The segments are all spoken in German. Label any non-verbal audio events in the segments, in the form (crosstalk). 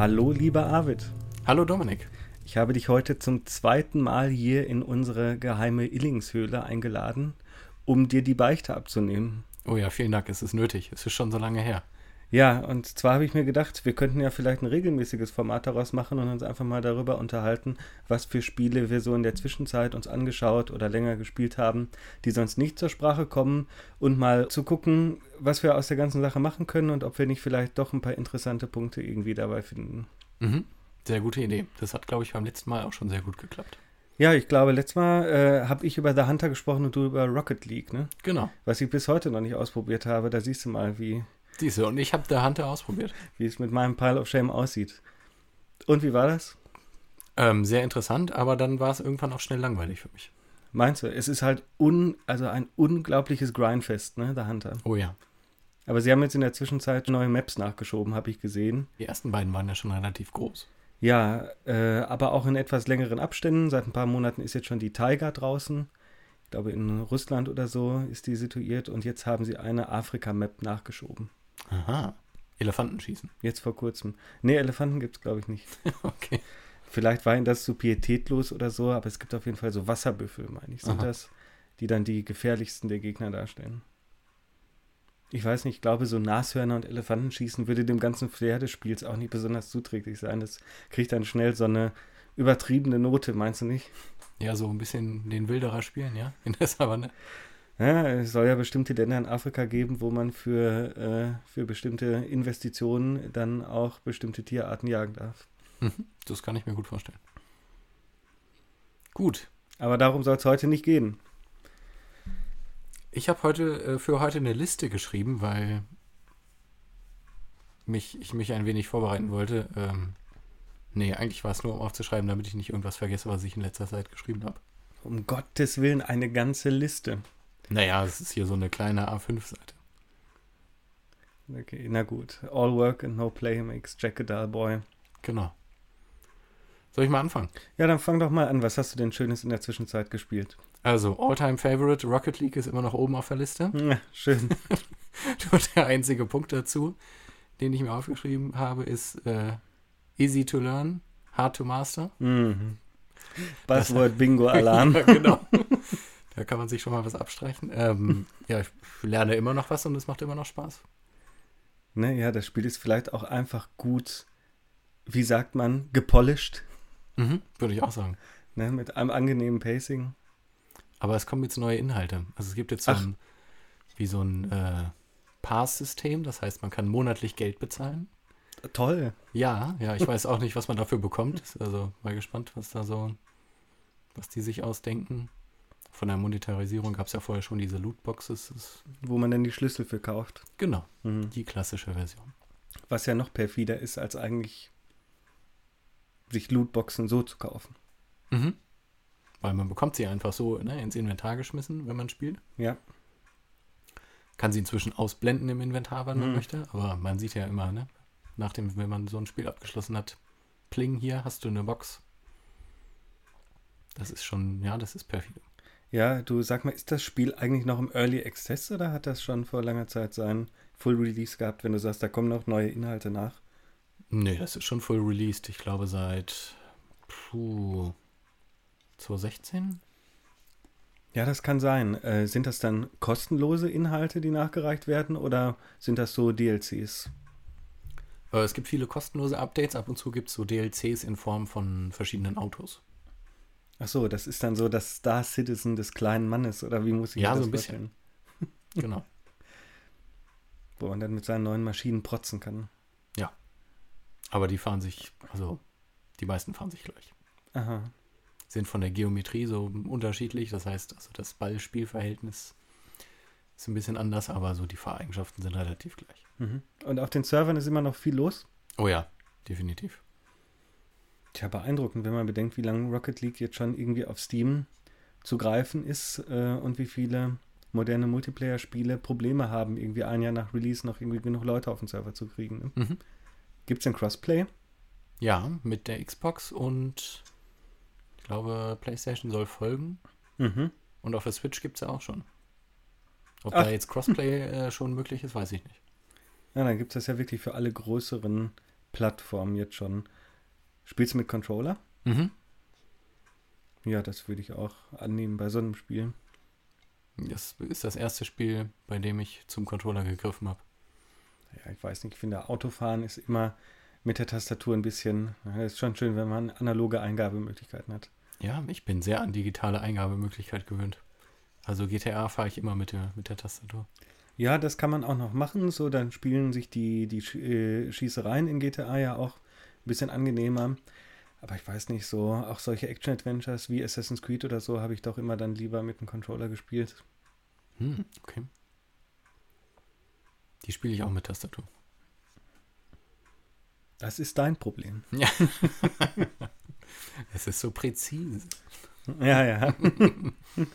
Hallo, lieber Arvid. Hallo Dominik. Ich habe dich heute zum zweiten Mal hier in unsere geheime Illingshöhle eingeladen, um dir die Beichte abzunehmen. Oh ja, vielen Dank, es ist nötig. Es ist schon so lange her. Ja, und zwar habe ich mir gedacht, wir könnten ja vielleicht ein regelmäßiges Format daraus machen und uns einfach mal darüber unterhalten, was für Spiele wir so in der Zwischenzeit uns angeschaut oder länger gespielt haben, die sonst nicht zur Sprache kommen und mal zu gucken, was wir aus der ganzen Sache machen können und ob wir nicht vielleicht doch ein paar interessante Punkte irgendwie dabei finden. Mhm. Sehr gute Idee. Das hat, glaube ich, beim letzten Mal auch schon sehr gut geklappt. Ja, ich glaube, letztes Mal äh, habe ich über The Hunter gesprochen und du über Rocket League, ne? Genau. Was ich bis heute noch nicht ausprobiert habe. Da siehst du mal, wie, Diese. Und ich habe der Hunter ausprobiert. wie es mit meinem Pile of Shame aussieht. Und wie war das? Ähm, sehr interessant, aber dann war es irgendwann auch schnell langweilig für mich. Meinst du? Es ist halt un, also ein unglaubliches Grindfest, ne, der Hunter. Oh ja. Aber sie haben jetzt in der Zwischenzeit neue Maps nachgeschoben, habe ich gesehen. Die ersten beiden waren ja schon relativ groß. Ja, äh, aber auch in etwas längeren Abständen. Seit ein paar Monaten ist jetzt schon die Tiger draußen. Ich glaube, in Russland oder so ist die situiert. Und jetzt haben sie eine Afrika-Map nachgeschoben. Aha. Elefantenschießen. Jetzt vor kurzem. Nee, Elefanten gibt es, glaube ich, nicht. (laughs) okay. Vielleicht war ihnen das zu pietätlos oder so, aber es gibt auf jeden Fall so Wasserbüffel, meine ich, sind Aha. das, die dann die gefährlichsten der Gegner darstellen. Ich weiß nicht, ich glaube, so Nashörner und Elefantenschießen würde dem ganzen Flair des Spiels auch nicht besonders zuträglich sein. Das kriegt dann schnell so eine übertriebene Note, meinst du nicht? Ja, so ein bisschen den Wilderer spielen, ja? In der Savanne. Ja, es soll ja bestimmte Länder in Afrika geben, wo man für, äh, für bestimmte Investitionen dann auch bestimmte Tierarten jagen darf. Mhm. Das kann ich mir gut vorstellen. Gut. Aber darum soll es heute nicht gehen. Ich habe heute äh, für heute eine Liste geschrieben, weil mich, ich mich ein wenig vorbereiten wollte. Ähm, nee, eigentlich war es nur, um aufzuschreiben, damit ich nicht irgendwas vergesse, was ich in letzter Zeit geschrieben habe. Um Gottes Willen eine ganze Liste. Naja, es ist hier so eine kleine A5-Seite. Okay, na gut. All work and no play makes Jack a dull boy. Genau. Soll ich mal anfangen? Ja, dann fang doch mal an. Was hast du denn Schönes in der Zwischenzeit gespielt? Also, All-Time Favorite Rocket League ist immer noch oben auf der Liste. (laughs) Ja, schön. (laughs) Nur der einzige Punkt dazu, den ich mir aufgeschrieben habe, ist äh, easy to learn, hard to master. mhm. Buzzword Bingo (laughs) Alarm. ja, genau. Da kann man sich schon mal was abstreichen. Ähm, (laughs) ja, ich lerne immer noch was und es macht immer noch Spaß. ne, ja, das Spiel ist vielleicht auch einfach gut, wie sagt man, gepolished. Mhm, würde ich auch sagen. Ne, mit einem angenehmen Pacing. Aber es kommen jetzt neue Inhalte. Also es gibt jetzt so ein, wie so ein äh, Pass-System, das heißt, man kann monatlich Geld bezahlen. Toll. Ja, ja, ich weiß auch nicht, was man dafür bekommt. Also mal gespannt, was da so, was die sich ausdenken. Von der Monetarisierung gab es ja vorher schon diese Lootboxes. Wo man dann die Schlüssel für kauft. genau, Mhm. die klassische Version. Was ja noch perfider ist, als eigentlich sich Lootboxen so zu kaufen. Mhm. Weil man bekommt sie einfach so ne, ins Inventar geschmissen, wenn man spielt. Ja. Kann sie inzwischen ausblenden im Inventar, wenn man Mhm. möchte. Aber man sieht ja immer, ne, nachdem, wenn man so ein Spiel abgeschlossen hat, pling, hier hast du eine Box. Das ist schon, ja, das ist perfide. Ja, du sag mal, ist das Spiel eigentlich noch im Early Access oder hat das schon vor langer Zeit sein Full Release gehabt, wenn du sagst, da kommen noch neue Inhalte nach? Nee, das ist schon full released. Ich glaube seit puh, 2016. Ja, das kann sein. Äh, sind das dann kostenlose Inhalte, die nachgereicht werden oder sind das so DLCs? Aber es gibt viele kostenlose Updates. Ab und zu gibt es so DLCs in Form von verschiedenen Autos. Ach so, das ist dann so das Star Citizen des kleinen Mannes oder wie muss ich Ja, das so ein bisschen. (laughs) (laughs) Genau. Wo man dann mit seinen neuen Maschinen protzen kann. Aber die fahren sich, also die meisten fahren sich gleich. Aha. Sind von der Geometrie so unterschiedlich. Das heißt, also das Ball-Spielverhältnis ist ein bisschen anders, aber so die Fahreigenschaften sind relativ gleich. Mhm. Und auf den Servern ist immer noch viel los. Oh ja, definitiv. Tja, beeindruckend, wenn man bedenkt, wie lange Rocket League jetzt schon irgendwie auf Steam zu greifen ist äh, und wie viele moderne Multiplayer-Spiele Probleme haben, irgendwie ein Jahr nach Release noch irgendwie genug Leute auf den Server zu kriegen. Ne? Mhm. Gibt es denn Crossplay? Ja, mit der Xbox und ich glaube, PlayStation soll folgen. Mhm. Und auf der Switch gibt es ja auch schon. Ob Ach. da jetzt Crossplay äh, schon möglich ist, weiß ich nicht. Ja, dann gibt es das ja wirklich für alle größeren Plattformen jetzt schon. Spielst du mit Controller? Mhm. Ja, das würde ich auch annehmen bei so einem Spiel. Das ist das erste Spiel, bei dem ich zum Controller gegriffen habe. Ja, ich weiß nicht, ich finde, Autofahren ist immer mit der Tastatur ein bisschen. Es ist schon schön, wenn man analoge Eingabemöglichkeiten hat. Ja, ich bin sehr an digitale Eingabemöglichkeit gewöhnt. Also GTA fahre ich immer mit der, mit der Tastatur. Ja, das kann man auch noch machen. So, dann spielen sich die, die äh, Schießereien in GTA ja auch bisschen angenehmer. Aber ich weiß nicht, so auch solche Action-Adventures wie Assassin's Creed oder so habe ich doch immer dann lieber mit dem Controller gespielt. Hm, okay. Die spiele ich auch mit Tastatur. Das ist dein Problem. (laughs) Ja. es ist so präzise. Ja, ja. (laughs)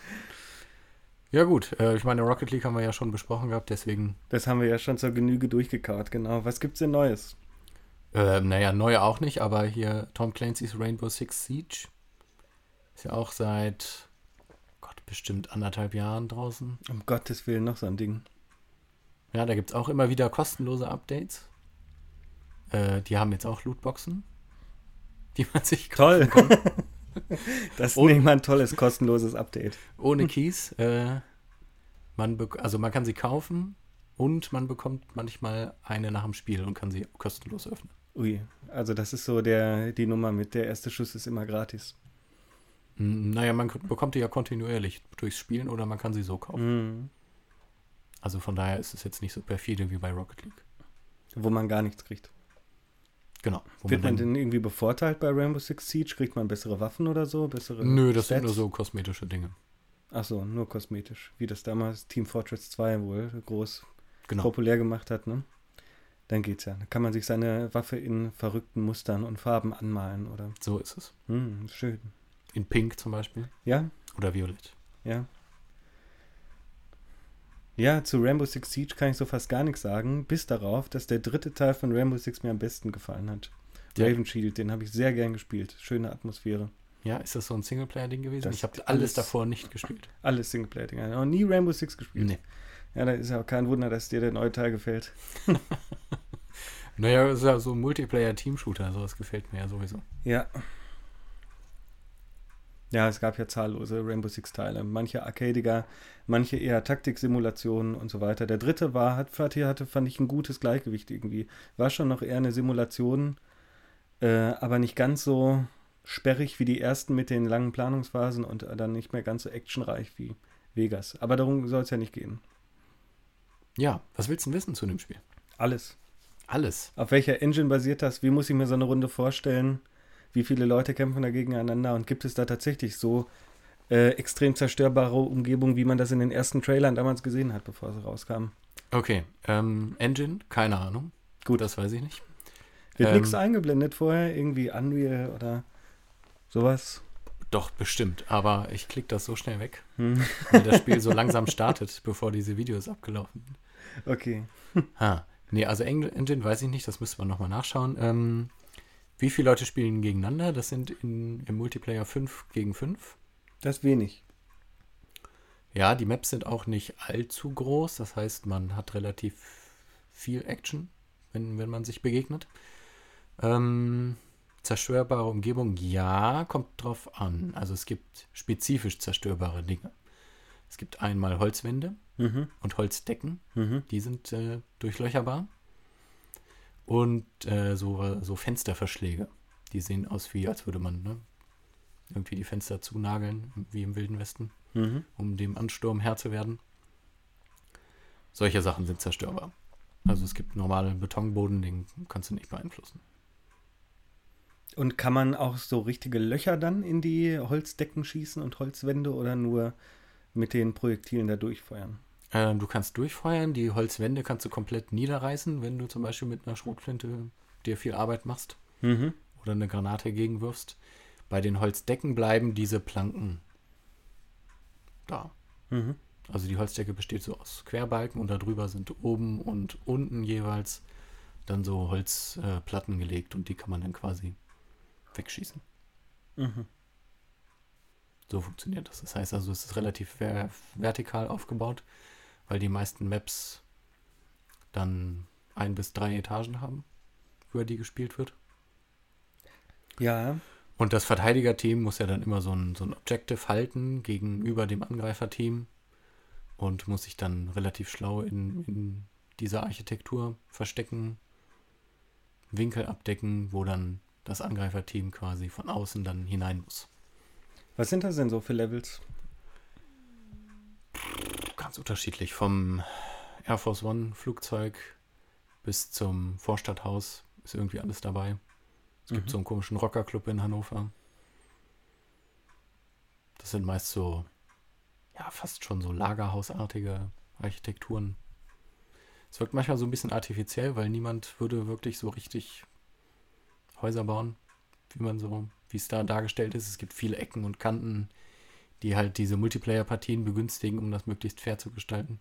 ja, gut. Äh, ich meine, Rocket League haben wir ja schon besprochen gehabt, deswegen. Das haben wir ja schon zur Genüge durchgekaut, genau. Was gibt's denn Neues? Äh, naja, neue auch nicht, aber hier Tom Clancy's Rainbow Six Siege. Ist ja auch seit Gott, bestimmt anderthalb Jahren draußen. Um Gottes Willen noch so ein Ding. Ja, da gibt es auch immer wieder kostenlose Updates. Äh, die haben jetzt auch Lootboxen, die man sich Toll. kann. (laughs) das ist nicht mal ein tolles, kostenloses Update. Ohne Keys. Äh, man also man kann sie kaufen und man bekommt manchmal eine nach dem Spiel und kann sie kostenlos öffnen. Ui, also das ist so der, die Nummer mit der erste Schuss ist immer gratis. Naja, man bekommt die ja kontinuierlich durchs Spielen oder man kann sie so kaufen. Mhm. Also von daher ist es jetzt nicht so perfide wie bei Rocket League. Wo man gar nichts kriegt. Genau. Wird man, man denn irgendwie bevorteilt bei Rainbow Six Siege? Kriegt man bessere Waffen oder so? Bessere Nö, das Stats? sind nur so kosmetische Dinge. Ach so, nur kosmetisch. Wie das damals Team Fortress 2 wohl groß genau. populär gemacht hat, ne? Dann geht's ja. Dann kann man sich seine Waffe in verrückten Mustern und Farben anmalen, oder? So ist es. Hm, schön. In Pink zum Beispiel. Ja. Oder Violett. Ja. Ja, zu Rainbow Six Siege kann ich so fast gar nichts sagen, bis darauf, dass der dritte Teil von Rainbow Six mir am besten gefallen hat. Ja. Raven Shield, den habe ich sehr gern gespielt. Schöne Atmosphäre. Ja, ist das so ein Singleplayer-Ding gewesen? Das ich habe alles, alles, davor nicht gespielt. Alles Singleplayer-Ding. Ich habe noch nie Rainbow Six gespielt. Nee. Ja, da ist ja auch kein Wunder, dass dir der neue Teil gefällt. (laughs) naja, ist ja so ein Multiplayer-Team-Shooter, sowas gefällt mir ja sowieso. Ja, ja, es gab ja zahllose Rainbow Six-Teile. Manche arcadiger, manche eher Taktiksimulationen und so weiter. Der dritte war, hat, hatte, fand ich, ein gutes Gleichgewicht irgendwie. War schon noch eher eine Simulation, äh, aber nicht ganz so sperrig wie die ersten mit den langen Planungsphasen und dann nicht mehr ganz so actionreich wie Vegas. Aber darum soll es ja nicht gehen. Ja, was willst du denn wissen zu dem Spiel? Alles. Alles. Auf welcher Engine basiert das? Wie muss ich mir so eine Runde vorstellen? wie viele Leute kämpfen da gegeneinander und gibt es da tatsächlich so äh, extrem zerstörbare Umgebungen, wie man das in den ersten Trailern damals gesehen hat, bevor sie rauskamen. Okay, ähm, Engine, keine Ahnung. Gut, das weiß ich nicht. Wird ähm, nichts eingeblendet vorher, irgendwie Unreal oder sowas? Doch, bestimmt, aber ich klicke das so schnell weg, hm. weil das Spiel so (laughs) langsam startet, bevor diese Videos abgelaufen sind. Okay. (laughs) Ha. Nee, also Engine weiß ich nicht, das müsste man nochmal nachschauen. Ähm, wie viele Leute spielen gegeneinander? Das sind in, im Multiplayer 5 gegen 5. Das ist wenig. Ja, die Maps sind auch nicht allzu groß. Das heißt, man hat relativ viel Action, wenn, wenn man sich begegnet. Ähm, zerstörbare Umgebung, ja, kommt drauf an. Also es gibt spezifisch zerstörbare Dinge. Es gibt einmal Holzwände mhm. und Holzdecken. Mhm. Die sind äh, durchlöcherbar. Und äh, so, so Fensterverschläge. Die sehen aus wie, als würde man ne, irgendwie die Fenster zunageln, wie im Wilden Westen, mhm. um dem Ansturm Herr zu werden. Solche Sachen sind zerstörbar. Also es gibt normalen Betonboden, den kannst du nicht beeinflussen. Und kann man auch so richtige Löcher dann in die Holzdecken schießen und Holzwände oder nur mit den Projektilen da durchfeuern? Ähm, du kannst durchfeuern, die Holzwände kannst du komplett niederreißen, wenn du zum Beispiel mit einer Schrotflinte dir viel Arbeit machst mhm. oder eine Granate gegenwirfst. Bei den Holzdecken bleiben diese Planken da. Mhm. Also die Holzdecke besteht so aus Querbalken und darüber sind oben und unten jeweils dann so Holzplatten äh, gelegt und die kann man dann quasi wegschießen. Mhm. So funktioniert das. Das heißt also, es ist relativ ver vertikal aufgebaut weil die meisten Maps dann ein bis drei Etagen haben. über die gespielt wird. Ja. Und das Verteidigerteam muss ja dann immer so ein, so ein Objective halten gegenüber dem Angreiferteam und muss sich dann relativ schlau in, in dieser Architektur verstecken, Winkel abdecken, wo dann das Angreiferteam quasi von außen dann hinein muss. Was sind das denn so für Levels? Ganz unterschiedlich. Vom Air Force One Flugzeug bis zum Vorstadthaus ist irgendwie alles dabei. Es gibt Mhm. so einen komischen Rockerclub in Hannover. Das sind meist so, ja, fast schon so lagerhausartige Architekturen. Es wirkt manchmal so ein bisschen artifiziell, weil niemand würde wirklich so richtig Häuser bauen, wie man so, wie es da dargestellt ist. Es gibt viele Ecken und Kanten, die halt diese Multiplayer-Partien begünstigen, um das möglichst fair zu gestalten.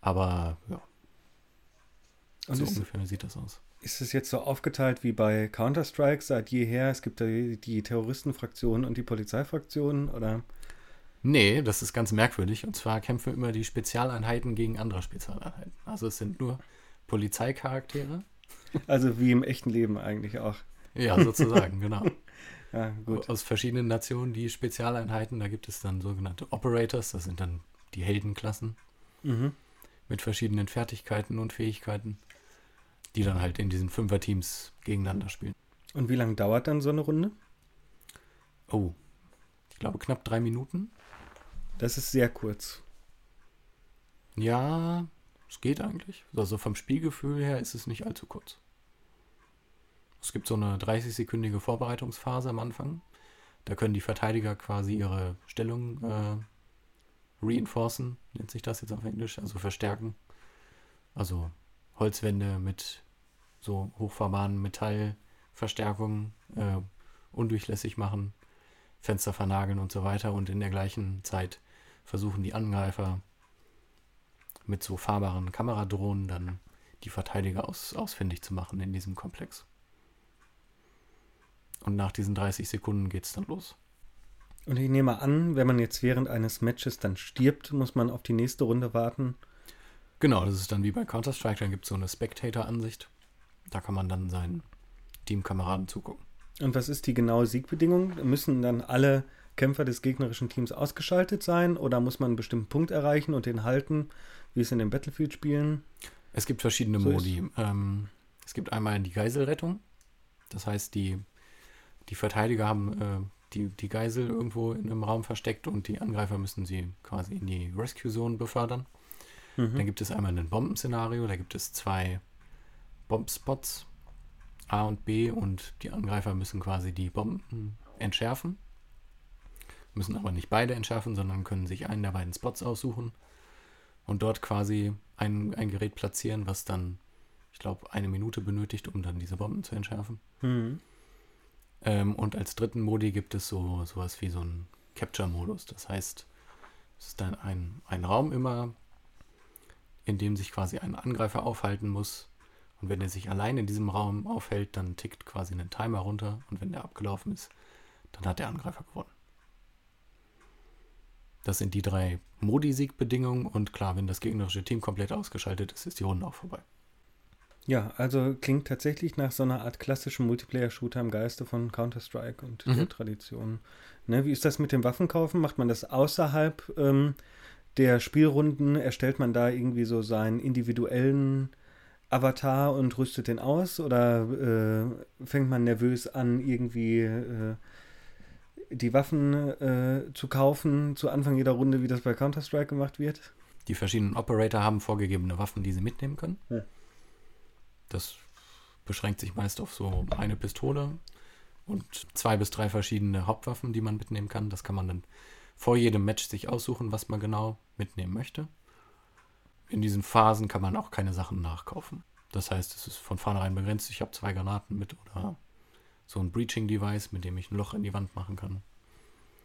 Aber ja, Und so ist, ungefähr sieht das aus. ist es jetzt so aufgeteilt wie bei Counter-Strike seit jeher? Es gibt die, die Terroristenfraktion und die Polizeifraktion oder? Nee, das ist ganz merkwürdig. Und zwar kämpfen immer die Spezialeinheiten gegen andere Spezialeinheiten. Also es sind nur Polizeicharaktere. (laughs) Also wie im echten Leben eigentlich auch. Ja, sozusagen, genau. (laughs) Ja. Aus verschiedenen Nationen die Spezialeinheiten. Da gibt es dann sogenannte Operators. Das sind dann die Heldenklassen Mhm. mit verschiedenen Fertigkeiten und Fähigkeiten, die dann halt in diesen Fünferteams gegeneinander spielen. Und wie lange dauert dann so eine Runde? Oh, ich glaube knapp drei Minuten. Das ist sehr kurz. Ja, es geht eigentlich. Also vom Spielgefühl her ist es nicht allzu kurz. Es gibt so eine 30-sekündige Vorbereitungsphase am Anfang. Da können die Verteidiger quasi ihre Stellung äh, reinforcen, nennt sich das jetzt auf Englisch, also verstärken. Also Holzwände mit so hochfahrbaren Metallverstärkungen äh, undurchlässig machen, Fenster vernageln und so weiter. Und in der gleichen Zeit versuchen die Angreifer mit so fahrbaren Kameradrohnen dann die Verteidiger aus, ausfindig zu machen in diesem Komplex. Und nach diesen 30 Sekunden geht es dann los. Und ich nehme an, wenn man jetzt während eines Matches dann stirbt, muss man auf die nächste Runde warten. Genau, das ist dann wie bei Counter-Strike, dann gibt es so eine Spectator-Ansicht. Da kann man dann seinen Teamkameraden zugucken. Und was ist die genaue Siegbedingung? Müssen dann alle Kämpfer des gegnerischen Teams ausgeschaltet sein oder muss man einen bestimmten Punkt erreichen und den halten, wie es in den Battlefield-Spielen? Es gibt verschiedene So Modi. Ähm, es gibt einmal die Geiselrettung. Das heißt, die, die Verteidiger haben äh, die, die Geisel irgendwo in einem Raum versteckt und die Angreifer müssen sie quasi in die Rescue-Zone befördern. Dann Mhm. gibt es einmal ein Bombenszenario, da gibt es zwei Bombspots, A und B, und die Angreifer müssen quasi die Bomben entschärfen. Müssen aber nicht beide entschärfen, sondern können sich einen der beiden Spots aussuchen und dort quasi ein, ein Gerät platzieren, was dann, ich glaube, eine Minute benötigt, um dann diese Bomben zu entschärfen. Mhm. Ähm, und als dritten Modi gibt es so sowas wie so einen Capture-Modus. Das heißt, es ist dann ein, ein Raum immer, in dem sich quasi ein Angreifer aufhalten muss. Und wenn er sich allein in diesem Raum aufhält, dann tickt quasi ein Timer runter. Und wenn der abgelaufen ist, dann hat der Angreifer gewonnen. Das sind die drei Modi-Siegbedingungen. Und klar, wenn das gegnerische Team komplett ausgeschaltet ist, ist die Runde auch vorbei. Ja, also klingt tatsächlich nach so einer Art klassischen Multiplayer-Shooter im Geiste von Counter-Strike und Mhm. der Tradition. Ne, wie ist das mit dem Waffenkaufen? Macht man das außerhalb ähm, der Spielrunden? Erstellt man da irgendwie so seinen individuellen Avatar und rüstet den aus? Oder äh, fängt man nervös an, irgendwie äh, die Waffen äh, zu kaufen zu Anfang jeder Runde, wie das bei Counter-Strike gemacht wird? Die verschiedenen Operator haben vorgegebene Waffen, die sie mitnehmen können. Ja. Das beschränkt sich meist auf so eine Pistole und zwei bis drei verschiedene Hauptwaffen, die man mitnehmen kann. Das kann man dann vor jedem Match sich aussuchen, was man genau mitnehmen möchte. In diesen Phasen kann man auch keine Sachen nachkaufen. Das heißt, es ist von vornherein begrenzt. Ich habe zwei Granaten mit oder so ein Breaching-Device, mit dem ich ein Loch in die Wand machen kann.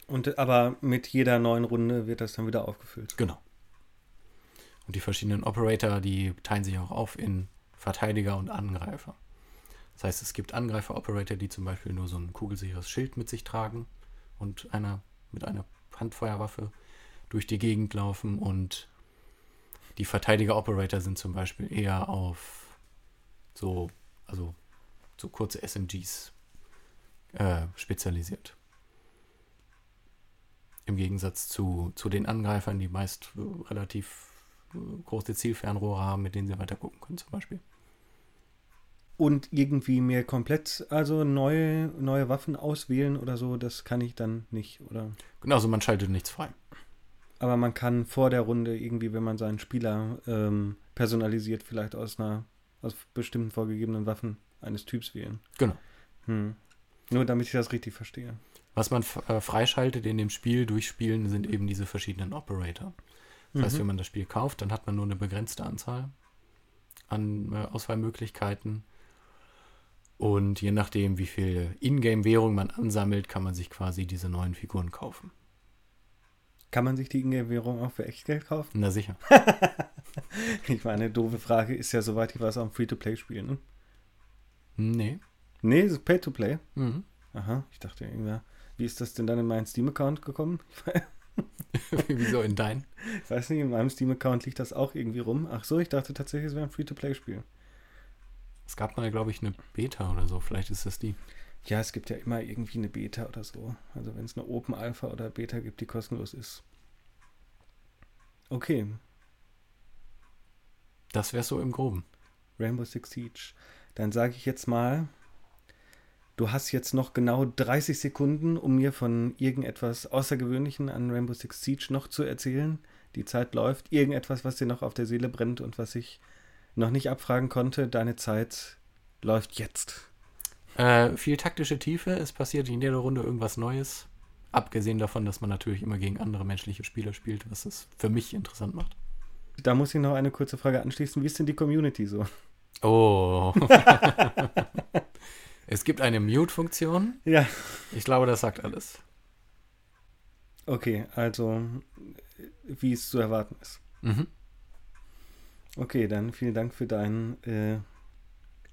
Und aber mit jeder neuen Runde wird das dann wieder aufgefüllt. Genau. Und die verschiedenen Operator, die teilen sich auch auf in Verteidiger und Angreifer. Das heißt, es gibt Angreifer-Operator, die zum Beispiel nur so ein kugelsicheres Schild mit sich tragen und einer mit einer Handfeuerwaffe durch die Gegend laufen und die Verteidiger-Operator sind zum Beispiel eher auf so also so kurze SMGs äh, spezialisiert. Im Gegensatz zu, zu den Angreifern, die meist relativ äh, große Zielfernrohre haben, mit denen sie weiter gucken können, zum Beispiel. Und irgendwie mir komplett, also neue, neue Waffen auswählen oder so, das kann ich dann nicht, oder? Genau, also man schaltet nichts frei. Aber man kann vor der Runde irgendwie, wenn man seinen Spieler ähm, personalisiert, vielleicht aus einer, aus bestimmten vorgegebenen Waffen eines Typs wählen. Genau. Hm. Nur damit ich das richtig verstehe. Was man äh, freischaltet in dem Spiel durchspielen, sind eben diese verschiedenen Operator. Das heißt, Mhm. wenn man das Spiel kauft, dann hat man nur eine begrenzte Anzahl an äh, Auswahlmöglichkeiten. Und je nachdem, wie viel Ingame-Währung man ansammelt, kann man sich quasi diese neuen Figuren kaufen. Kann man sich die Ingame-Währung auch für Echtgeld kaufen? Na sicher. (laughs) Ich meine, doofe Frage ist ja, soweit ich weiß, auch ein Free-to-Play-Spiel, ne? Nee. Nee, es ist Pay-to-Play. Mhm. Aha, ich dachte irgendwie, wie ist das denn dann in meinen Steam-Account gekommen? (laughs) Wieso in dein? Ich weiß nicht, in meinem Steam-Account liegt das auch irgendwie rum. Ach so, ich dachte tatsächlich, es wäre ein Free-to-Play-Spiel. Es gab mal, glaube ich, eine Beta oder so. Vielleicht ist das die. Ja, es gibt ja immer irgendwie eine Beta oder so. Also wenn es eine Open Alpha oder Beta gibt, die kostenlos ist. Okay, Das wäre so im Groben. Rainbow Six Siege. Dann sage ich jetzt mal, du hast jetzt noch genau 30 Sekunden, um mir von irgendetwas Außergewöhnlichen an Rainbow Six Siege noch zu erzählen. Die Zeit läuft. Irgendetwas, was dir noch auf der Seele brennt und was ich noch nicht abfragen konnte. Deine Zeit läuft jetzt. Äh, viel taktische Tiefe. Es passiert in jeder Runde irgendwas Neues. Abgesehen davon, dass man natürlich immer gegen andere menschliche Spieler spielt, was es für mich interessant macht. Da muss ich noch eine kurze Frage anschließen. Wie ist denn die Community so? Oh. (laughs) es gibt eine Mute-Funktion. Ja. Ich glaube, das sagt alles. Okay, also wie es zu erwarten ist. Mhm. Okay, dann vielen Dank für deinen äh,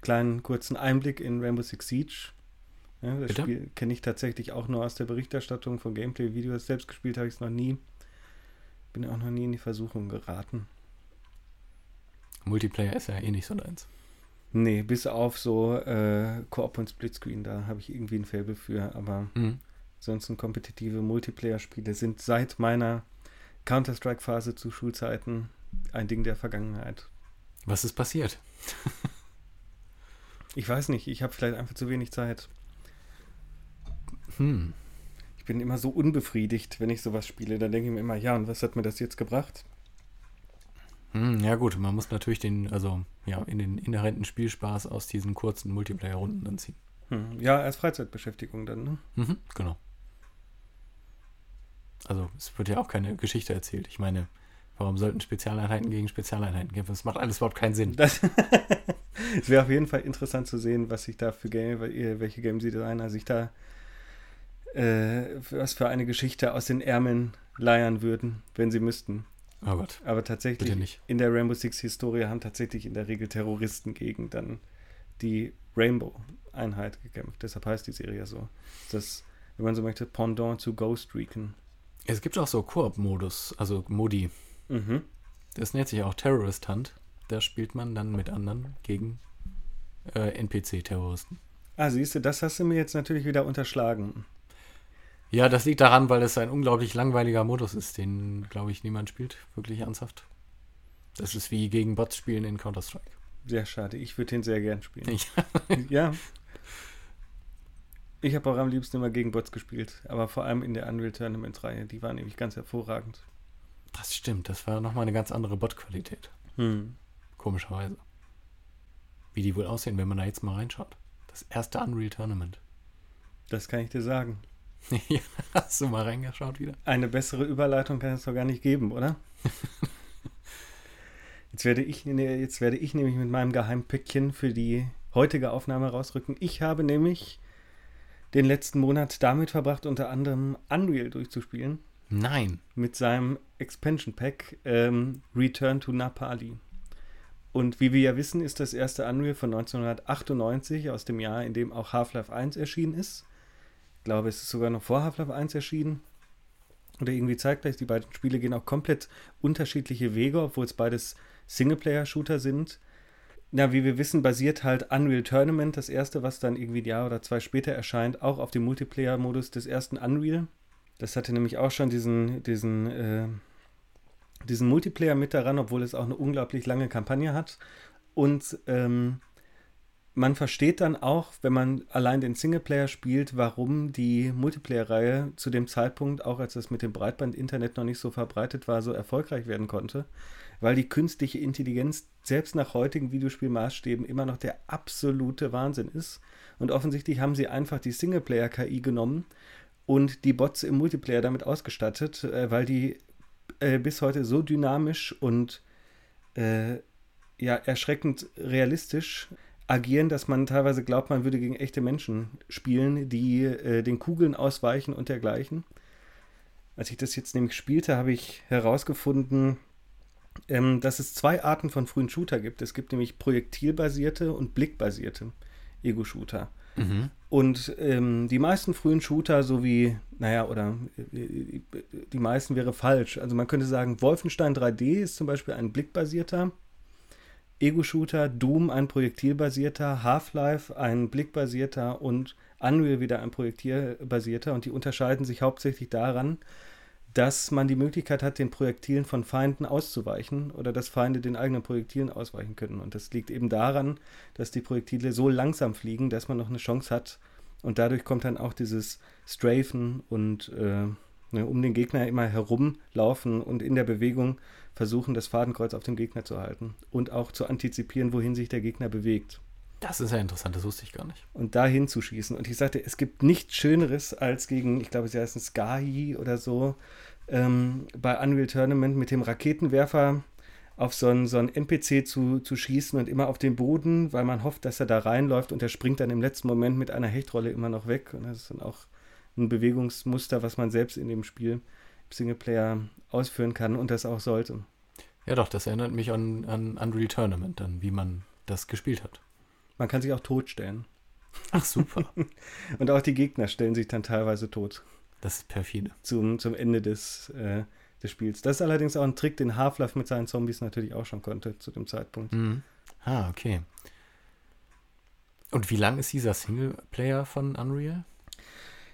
kleinen kurzen Einblick in Rainbow Six Siege. Ja, das Bitte? Spiel kenne ich tatsächlich auch nur aus der Berichterstattung von Gameplay-Videos. Selbst gespielt habe ich es noch nie. Bin auch noch nie in die Versuchung geraten. Multiplayer ist ja eh nicht so deins. Nee, bis auf so äh, Koop und Splitscreen, da habe ich irgendwie ein Faible für. Aber Mhm. sonst kompetitive Multiplayer-Spiele sind seit meiner Counter-Strike-Phase zu Schulzeiten ein Ding der Vergangenheit. Was ist passiert? Ich weiß nicht, ich habe vielleicht einfach zu wenig Zeit. Hm. Ich bin immer so unbefriedigt, wenn ich sowas spiele. Da denke ich mir immer, ja, und was hat mir das jetzt gebracht? Hm, ja gut, man muss natürlich den, also ja, in den inhärenten Spielspaß aus diesen kurzen Multiplayer-Runden dann ziehen. Hm, ja, als Freizeitbeschäftigung dann, ne? Mhm, genau. Also es wird ja auch keine Geschichte erzählt. Ich meine, warum sollten Spezialeinheiten gegen Spezialeinheiten kämpfen? Das macht alles überhaupt keinen Sinn. Das (laughs) es wäre auf jeden Fall interessant zu sehen, was sich da für Game, welche Game Designer sich da äh, was für eine Geschichte aus den Ärmeln leiern würden, wenn sie müssten. Oh Gott, Aber tatsächlich in der Rainbow Six Historie haben tatsächlich in der Regel Terroristen gegen dann die Rainbow-Einheit gekämpft. Deshalb heißt die Serie so. Das, wenn man so möchte, Pendant zu Ghost Recon. Es gibt auch so Koop-Modus, also Modi. Mhm. Das nennt sich auch Terrorist Hunt. Da spielt man dann mit anderen gegen äh, NPC-Terroristen. Ah, siehst du, das hast du mir jetzt natürlich wieder unterschlagen. Ja, das liegt daran, weil es ein unglaublich langweiliger Modus ist, den, glaube ich, niemand spielt. Wirklich ernsthaft. Das ist wie gegen Bots spielen in Counter-Strike. Sehr schade. Ich würde den sehr gern spielen. Ja. (laughs) ja. Ich habe auch am liebsten immer gegen Bots gespielt, aber vor allem in der Unreal Tournament-Reihe. Die waren nämlich ganz hervorragend. Das stimmt, das war nochmal eine ganz andere Bot-Qualität. Hm. Komischerweise. Wie die wohl aussehen, wenn man da jetzt mal reinschaut. Das erste Unreal Tournament. Das kann ich dir sagen. (laughs) ja, hast du mal reingeschaut wieder? Eine bessere Überleitung kann es doch gar nicht geben, oder? (laughs) jetzt, werde ich, nee, jetzt werde ich nämlich mit meinem Geheimpäckchen für die heutige Aufnahme rausrücken. Ich habe nämlich den letzten Monat damit verbracht, unter anderem Unreal durchzuspielen. Nein. Mit seinem Expansion Pack ähm, Return to Napali. Und wie wir ja wissen, ist das erste Unreal von 1998, aus dem Jahr, in dem auch Half-Life 1 erschienen ist. Ich glaube, es ist sogar noch vor Half-Life 1 erschienen. Oder irgendwie zeitgleich. Die beiden Spiele gehen auch komplett unterschiedliche Wege, obwohl es beides Singleplayer-Shooter sind. na, wie wir wissen, basiert halt Unreal Tournament, das erste, was dann irgendwie ein Jahr oder zwei später erscheint, auch auf dem Multiplayer-Modus des ersten Unreal. Das hatte nämlich auch schon diesen, diesen, äh, diesen Multiplayer mit daran, obwohl es auch eine unglaublich lange Kampagne hat. Und ähm, man versteht dann auch, wenn man allein den Singleplayer spielt, warum die Multiplayer-Reihe zu dem Zeitpunkt, auch als das mit dem Breitband-Internet noch nicht so verbreitet war, so erfolgreich werden konnte. Weil die künstliche Intelligenz selbst nach heutigen Videospielmaßstäben immer noch der absolute Wahnsinn ist. Und offensichtlich haben sie einfach die Singleplayer-KI genommen und die Bots im Multiplayer damit ausgestattet, äh, weil die äh, bis heute so dynamisch und äh, ja, erschreckend realistisch agieren, dass man teilweise glaubt, man würde gegen echte Menschen spielen, die äh, den Kugeln ausweichen und dergleichen. Als ich das jetzt nämlich spielte, habe ich herausgefunden, ähm, dass es zwei Arten von frühen Shooter gibt. Es gibt nämlich projektilbasierte und blickbasierte Ego-Shooter. Mhm. Und ähm, die meisten frühen Shooter, so wie, naja, oder die meisten wäre falsch. Also man könnte sagen, Wolfenstein 3D ist zum Beispiel ein blickbasierter Ego-Shooter, Doom ein projektilbasierter, Half-Life ein blickbasierter und Unreal wieder ein projektilbasierter. Und die unterscheiden sich hauptsächlich daran, dass man die Möglichkeit hat, den Projektilen von Feinden auszuweichen oder dass Feinde den eigenen Projektilen ausweichen können. Und das liegt eben daran, dass die Projektile so langsam fliegen, dass man noch eine Chance hat. Und dadurch kommt dann auch dieses Strafen und äh, ne, um den Gegner immer herumlaufen und in der Bewegung versuchen, das Fadenkreuz auf dem Gegner zu halten und auch zu antizipieren, wohin sich der Gegner bewegt. Das ist ja interessant, das wusste ich gar nicht. Und dahin zu schießen. Und ich sagte, es gibt nichts Schöneres als gegen, ich glaube, sie heißen Sky oder so, ähm, bei Unreal Tournament mit dem Raketenwerfer auf so einen, so einen NPC zu, zu schießen und immer auf den Boden, weil man hofft, dass er da reinläuft und er springt dann im letzten Moment mit einer Hechtrolle immer noch weg. Und das ist dann auch ein Bewegungsmuster, was man selbst in dem Spiel im Singleplayer ausführen kann und das auch sollte. Ja, doch, das erinnert mich an, an Unreal Tournament, dann, wie man das gespielt hat. Man kann sich auch totstellen. Ach, super. (laughs) und auch die Gegner stellen sich dann teilweise tot. Das ist perfide. Zum, zum Ende des, äh, des Spiels. Das ist allerdings auch ein Trick, den Half-Life mit seinen Zombies natürlich auch schon konnte zu dem Zeitpunkt. Mhm. Ah, okay. Und wie lang ist dieser Singleplayer von Unreal?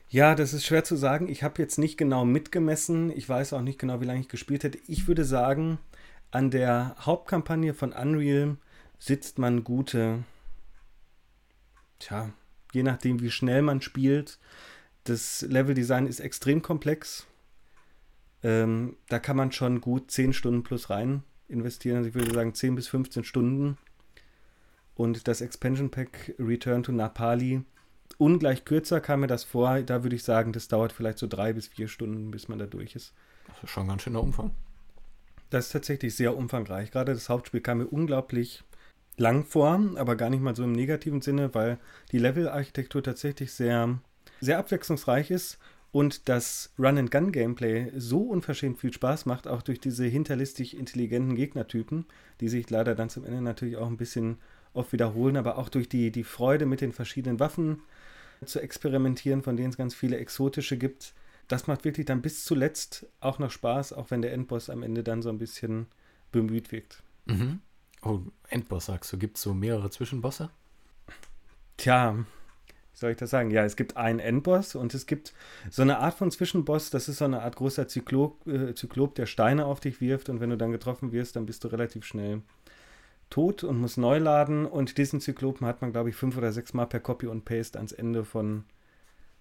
Ja, das ist schwer zu sagen. Ich habe jetzt nicht genau mitgemessen. Ich weiß auch nicht genau, wie lange ich gespielt hätte. Ich würde sagen, an der Hauptkampagne von Unreal sitzt man gute tja, je nachdem, wie schnell man spielt, das Leveldesign ist extrem komplex. Ähm, da kann man schon gut 10 Stunden plus rein investieren. Also ich würde sagen 10 bis 15 Stunden. Und das Expansion Pack Return to Napali, ungleich kürzer kam mir das vor. Da würde ich sagen, das dauert vielleicht so drei bis vier Stunden, bis man da durch ist. Das ist schon ganz schöner Umfang. Das ist tatsächlich sehr umfangreich. Gerade das Hauptspiel kam mir unglaublich lang vor, aber gar nicht mal so im negativen Sinne, weil die Level-Architektur tatsächlich sehr, sehr abwechslungsreich ist und das Run-and-Gun-Gameplay so unverschämt viel Spaß macht, auch durch diese hinterlistig intelligenten Gegnertypen, die sich leider dann zum Ende natürlich auch ein bisschen oft wiederholen, aber auch durch die, die Freude mit den verschiedenen Waffen zu experimentieren, von denen es ganz viele exotische gibt. Das macht wirklich dann bis zuletzt auch noch Spaß, auch wenn der Endboss am Ende dann so ein bisschen bemüht wirkt. Mhm. Oh, Endboss sagst du. Gibt es so mehrere Zwischenbosse? Tja, wie soll ich das sagen? Ja, es gibt einen Endboss und es gibt so eine Art von Zwischenboss. Das ist so eine Art großer Zyklop, äh, Zyklop, der Steine auf dich wirft und wenn du dann getroffen wirst, dann bist du relativ schnell tot und musst neu laden. Und diesen Zyklopen hat man, glaube ich, fünf oder sechs Mal per Copy und Paste ans Ende von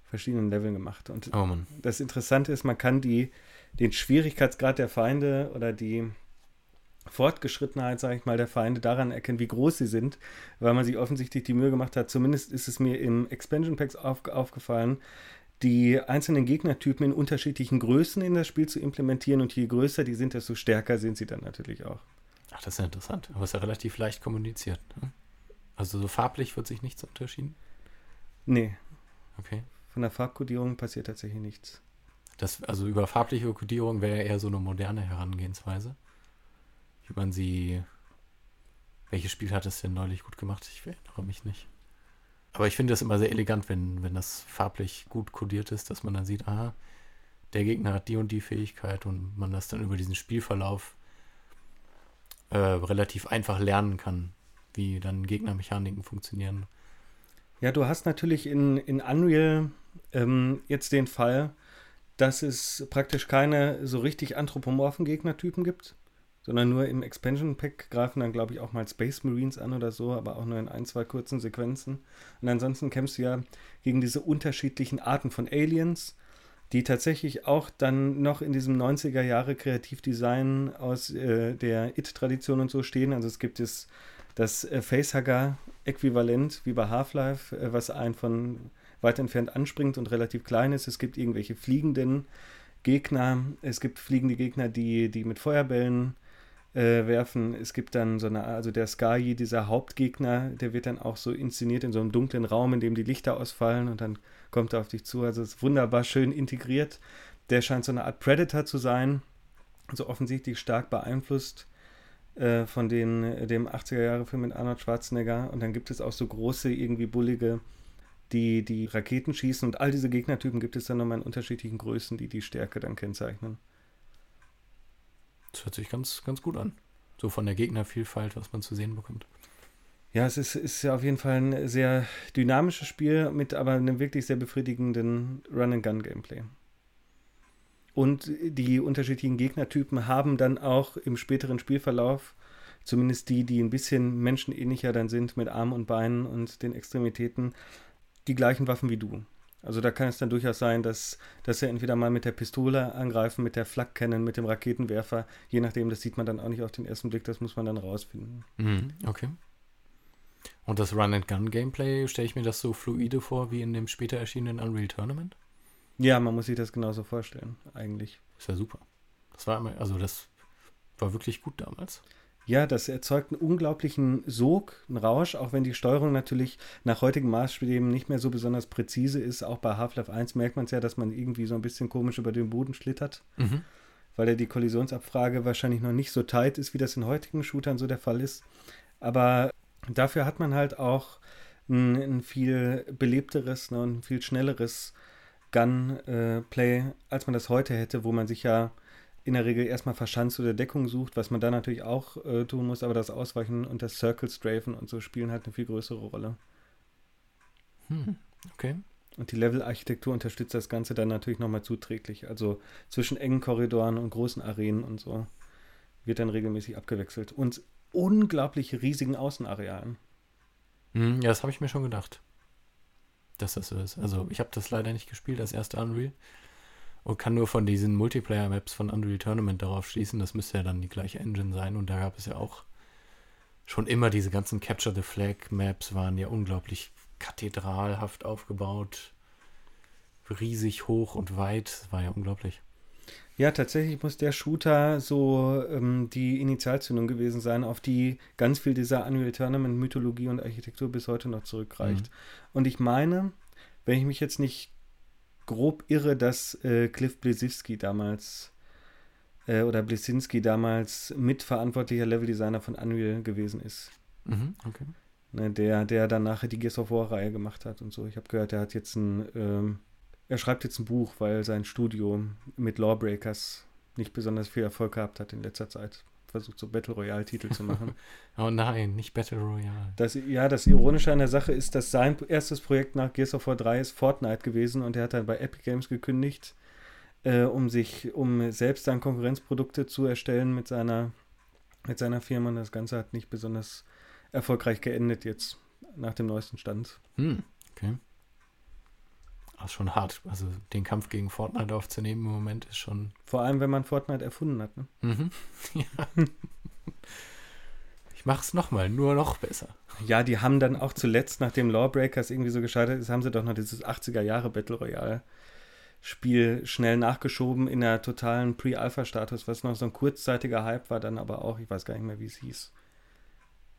verschiedenen Leveln gemacht. Und oh das Interessante ist, man kann die, den Schwierigkeitsgrad der Feinde oder die Fortgeschrittenheit, sage ich mal, der Feinde daran erkennen, wie groß sie sind, weil man sich offensichtlich die Mühe gemacht hat. Zumindest ist es mir im Expansion Packs auf, aufgefallen, die einzelnen Gegnertypen in unterschiedlichen Größen in das Spiel zu implementieren und je größer die sind, desto stärker sind sie dann natürlich auch. Ach, das ist ja interessant. Aber es ist ja relativ leicht kommuniziert. Ne? Also so farblich wird sich nichts unterschieden? Nee. Okay. Von der Farbkodierung passiert tatsächlich nichts. Das, also über farbliche Kodierung wäre ja eher so eine moderne Herangehensweise wie man sie. Welches Spiel hat es denn neulich gut gemacht? Ich erinnere mich nicht. Aber ich finde das immer sehr elegant, wenn, wenn das farblich gut kodiert ist, dass man dann sieht, aha, der Gegner hat die und die Fähigkeit und man das dann über diesen Spielverlauf äh, relativ einfach lernen kann, wie dann Gegnermechaniken funktionieren. Ja, du hast natürlich in, in Unreal ähm, jetzt den Fall, dass es praktisch keine so richtig anthropomorphen Gegnertypen gibt, sondern nur im Expansion Pack greifen dann, glaube ich, auch mal Space Marines an oder so, aber auch nur in ein, zwei kurzen Sequenzen. Und ansonsten kämpfst du ja gegen diese unterschiedlichen Arten von Aliens, die tatsächlich auch dann noch in diesem 90er Jahre Kreativdesign aus äh, der It-Tradition und so stehen. Also es gibt es das äh, Facehugger-Äquivalent wie bei Half-Life, äh, was einen von weit entfernt anspringt und relativ klein ist. Es gibt irgendwelche fliegenden Gegner. Es gibt fliegende Gegner, die, die mit Feuerbällen äh, werfen. Es gibt dann so eine, also der Sky, dieser Hauptgegner, der wird dann auch so inszeniert in so einem dunklen Raum, in dem die Lichter ausfallen und dann kommt er auf dich zu. Also es ist wunderbar schön integriert. Der scheint so eine Art Predator zu sein, so offensichtlich stark beeinflusst äh, von den, dem 80er-Jahre-Film mit Arnold Schwarzenegger. Und dann gibt es auch so große, irgendwie bullige, die, die Raketen schießen. Und all diese Gegnertypen gibt es dann nochmal in unterschiedlichen Größen, die die Stärke dann kennzeichnen. Das hört sich ganz, ganz gut an. So von der Gegnervielfalt, was man zu sehen bekommt. Ja, es ist, ist ja auf jeden Fall ein sehr dynamisches Spiel mit aber einem wirklich sehr befriedigenden Run-and-Gun-Gameplay. Und die unterschiedlichen Gegnertypen haben dann auch im späteren Spielverlauf, zumindest die, die ein bisschen menschenähnlicher dann sind mit Armen und Beinen und den Extremitäten, die gleichen Waffen wie du. Also da kann es dann durchaus sein, dass, dass sie entweder mal mit der Pistole angreifen, mit der Flak kennen, mit dem Raketenwerfer, je nachdem, das sieht man dann auch nicht auf den ersten Blick, das muss man dann rausfinden. Mhm, okay. Und das Run-and-Gun-Gameplay, stelle ich mir das so fluide vor wie in dem später erschienenen Unreal Tournament? Ja, man muss sich das genauso vorstellen, eigentlich. Ist ja super. Das war immer, also das war wirklich gut damals. Ja, das erzeugt einen unglaublichen Sog, einen Rausch, auch wenn die Steuerung natürlich nach heutigen Maßstäben nicht mehr so besonders präzise ist. Auch bei Half-Life 1 merkt man es ja, dass man irgendwie so ein bisschen komisch über den Boden schlittert, mhm. weil ja die Kollisionsabfrage wahrscheinlich noch nicht so tight ist, wie das in heutigen Shootern so der Fall ist. Aber dafür hat man halt auch ein, ein viel belebteres ne, und ein viel schnelleres Gunplay, äh, als man das heute hätte, wo man sich ja in der Regel erstmal verschanzt oder Deckung sucht, was man da natürlich auch äh, tun muss, aber das Ausweichen und das Circle Strafen und so spielen halt eine viel größere Rolle. Hm, okay. Und die Level-Architektur unterstützt das Ganze dann natürlich nochmal zuträglich. Also zwischen engen Korridoren und großen Arenen und so wird dann regelmäßig abgewechselt. Und unglaublich riesigen Außenarealen. Hm, ja, das habe ich mir schon gedacht. Dass das so ist. Also ich habe das leider nicht gespielt, das erste Unreal und kann nur von diesen Multiplayer-Maps von Unreal Tournament darauf schließen. Das müsste ja dann die gleiche Engine sein. Und da gab es ja auch schon immer diese ganzen Capture the Flag Maps waren ja unglaublich kathedralhaft aufgebaut. Riesig hoch und weit. Das war ja unglaublich. Ja, tatsächlich muss der Shooter so ähm, die Initialzündung gewesen sein, auf die ganz viel dieser Unreal Tournament Mythologie und Architektur bis heute noch zurückreicht. Mhm. Und ich meine, wenn ich mich jetzt nicht grob irre, dass äh, Cliff Bleszinski damals äh, oder Blesinski damals mitverantwortlicher Leveldesigner von Unreal gewesen ist. Mhm, okay. Ne, der, der dann nachher die Gears of War-Reihe gemacht hat und so. Ich habe gehört, er hat jetzt ein, ähm, er schreibt jetzt ein Buch, weil sein Studio mit Lawbreakers nicht besonders viel Erfolg gehabt hat in letzter Zeit versucht, so Battle Royale-Titel zu machen. (laughs) oh nein, nicht Battle Royale. Das, ja, das Ironische an der Sache ist, dass sein erstes Projekt nach Gears of War 3 ist Fortnite gewesen und er hat dann bei Epic Games gekündigt, äh, um sich, um selbst dann Konkurrenzprodukte zu erstellen mit seiner, mit seiner Firma. Und das Ganze hat nicht besonders erfolgreich geendet jetzt nach dem neuesten Stand. Hm, okay. Schon hart. Also den Kampf gegen Fortnite aufzunehmen im Moment ist schon. Vor allem, wenn man Fortnite erfunden hat. Ne? Mhm. (laughs) Ja. (laughs) ich mache es nochmal, nur noch besser. Ja, die haben dann auch zuletzt, nachdem Lawbreakers irgendwie so gescheitert ist, haben sie doch noch dieses 80er Jahre Battle Royale Spiel schnell nachgeschoben in der totalen Pre-Alpha-Status, was noch so ein kurzzeitiger Hype war, dann aber auch, ich weiß gar nicht mehr, wie es hieß,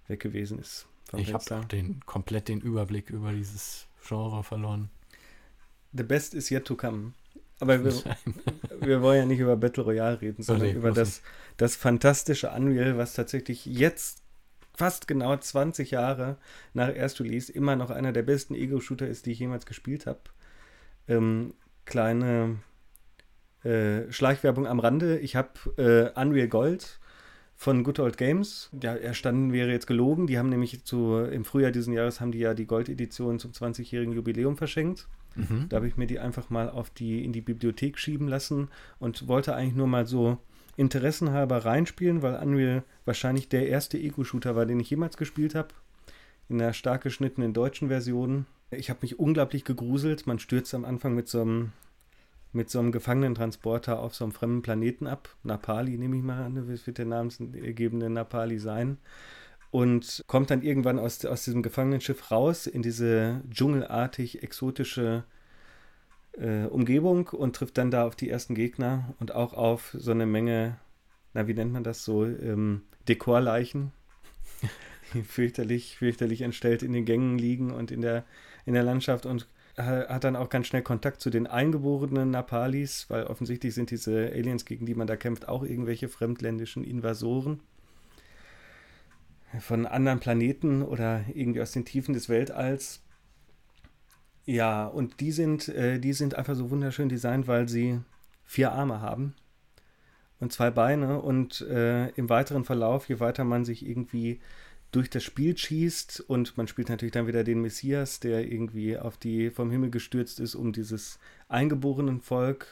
weg gewesen ist. Ich habe den komplett den Überblick über dieses Genre verloren. The best is yet to come. Aber wir, wir wollen ja nicht über Battle Royale reden, sondern okay, über das, das fantastische Unreal, was tatsächlich jetzt fast genau 20 Jahre nach Erstrelease immer noch einer der besten Ego-Shooter ist, die ich jemals gespielt habe. Ähm, kleine äh, Schleichwerbung am Rande. Ich habe äh, Unreal Gold von Good Old Games. Ja, erstanden wäre jetzt gelogen. Die haben nämlich zu, im Frühjahr diesen Jahres haben die ja die Goldedition zum 20-jährigen Jubiläum verschenkt. Mhm. Da habe ich mir die einfach mal auf die, in die Bibliothek schieben lassen und wollte eigentlich nur mal so interessenhalber reinspielen, weil Unreal wahrscheinlich der erste Ego-Shooter war, den ich jemals gespielt habe. In einer stark geschnittenen deutschen Version. Ich habe mich unglaublich gegruselt. Man stürzt am Anfang mit so einem mit so einem Gefangenentransporter auf so einem fremden Planeten ab. Napali, nehme ich mal an, wird der namensgebende Napali sein. Und kommt dann irgendwann aus, aus diesem Gefangenenschiff raus in diese dschungelartig exotische äh, Umgebung und trifft dann da auf die ersten Gegner und auch auf so eine Menge, na, wie nennt man das so, ähm, Dekorleichen, (laughs) die fürchterlich, fürchterlich entstellt in den Gängen liegen und in der, in der Landschaft und hat dann auch ganz schnell Kontakt zu den eingeborenen Napalis, weil offensichtlich sind diese Aliens, gegen die man da kämpft, auch irgendwelche fremdländischen Invasoren von anderen Planeten oder irgendwie aus den Tiefen des Weltalls. Ja, und die sind, äh, die sind einfach so wunderschön designt, weil sie vier Arme haben und zwei Beine und äh, im weiteren Verlauf, je weiter man sich irgendwie durch das Spiel schießt und man spielt natürlich dann wieder den Messias, der irgendwie auf die vom Himmel gestürzt ist, um dieses eingeborenen Volk,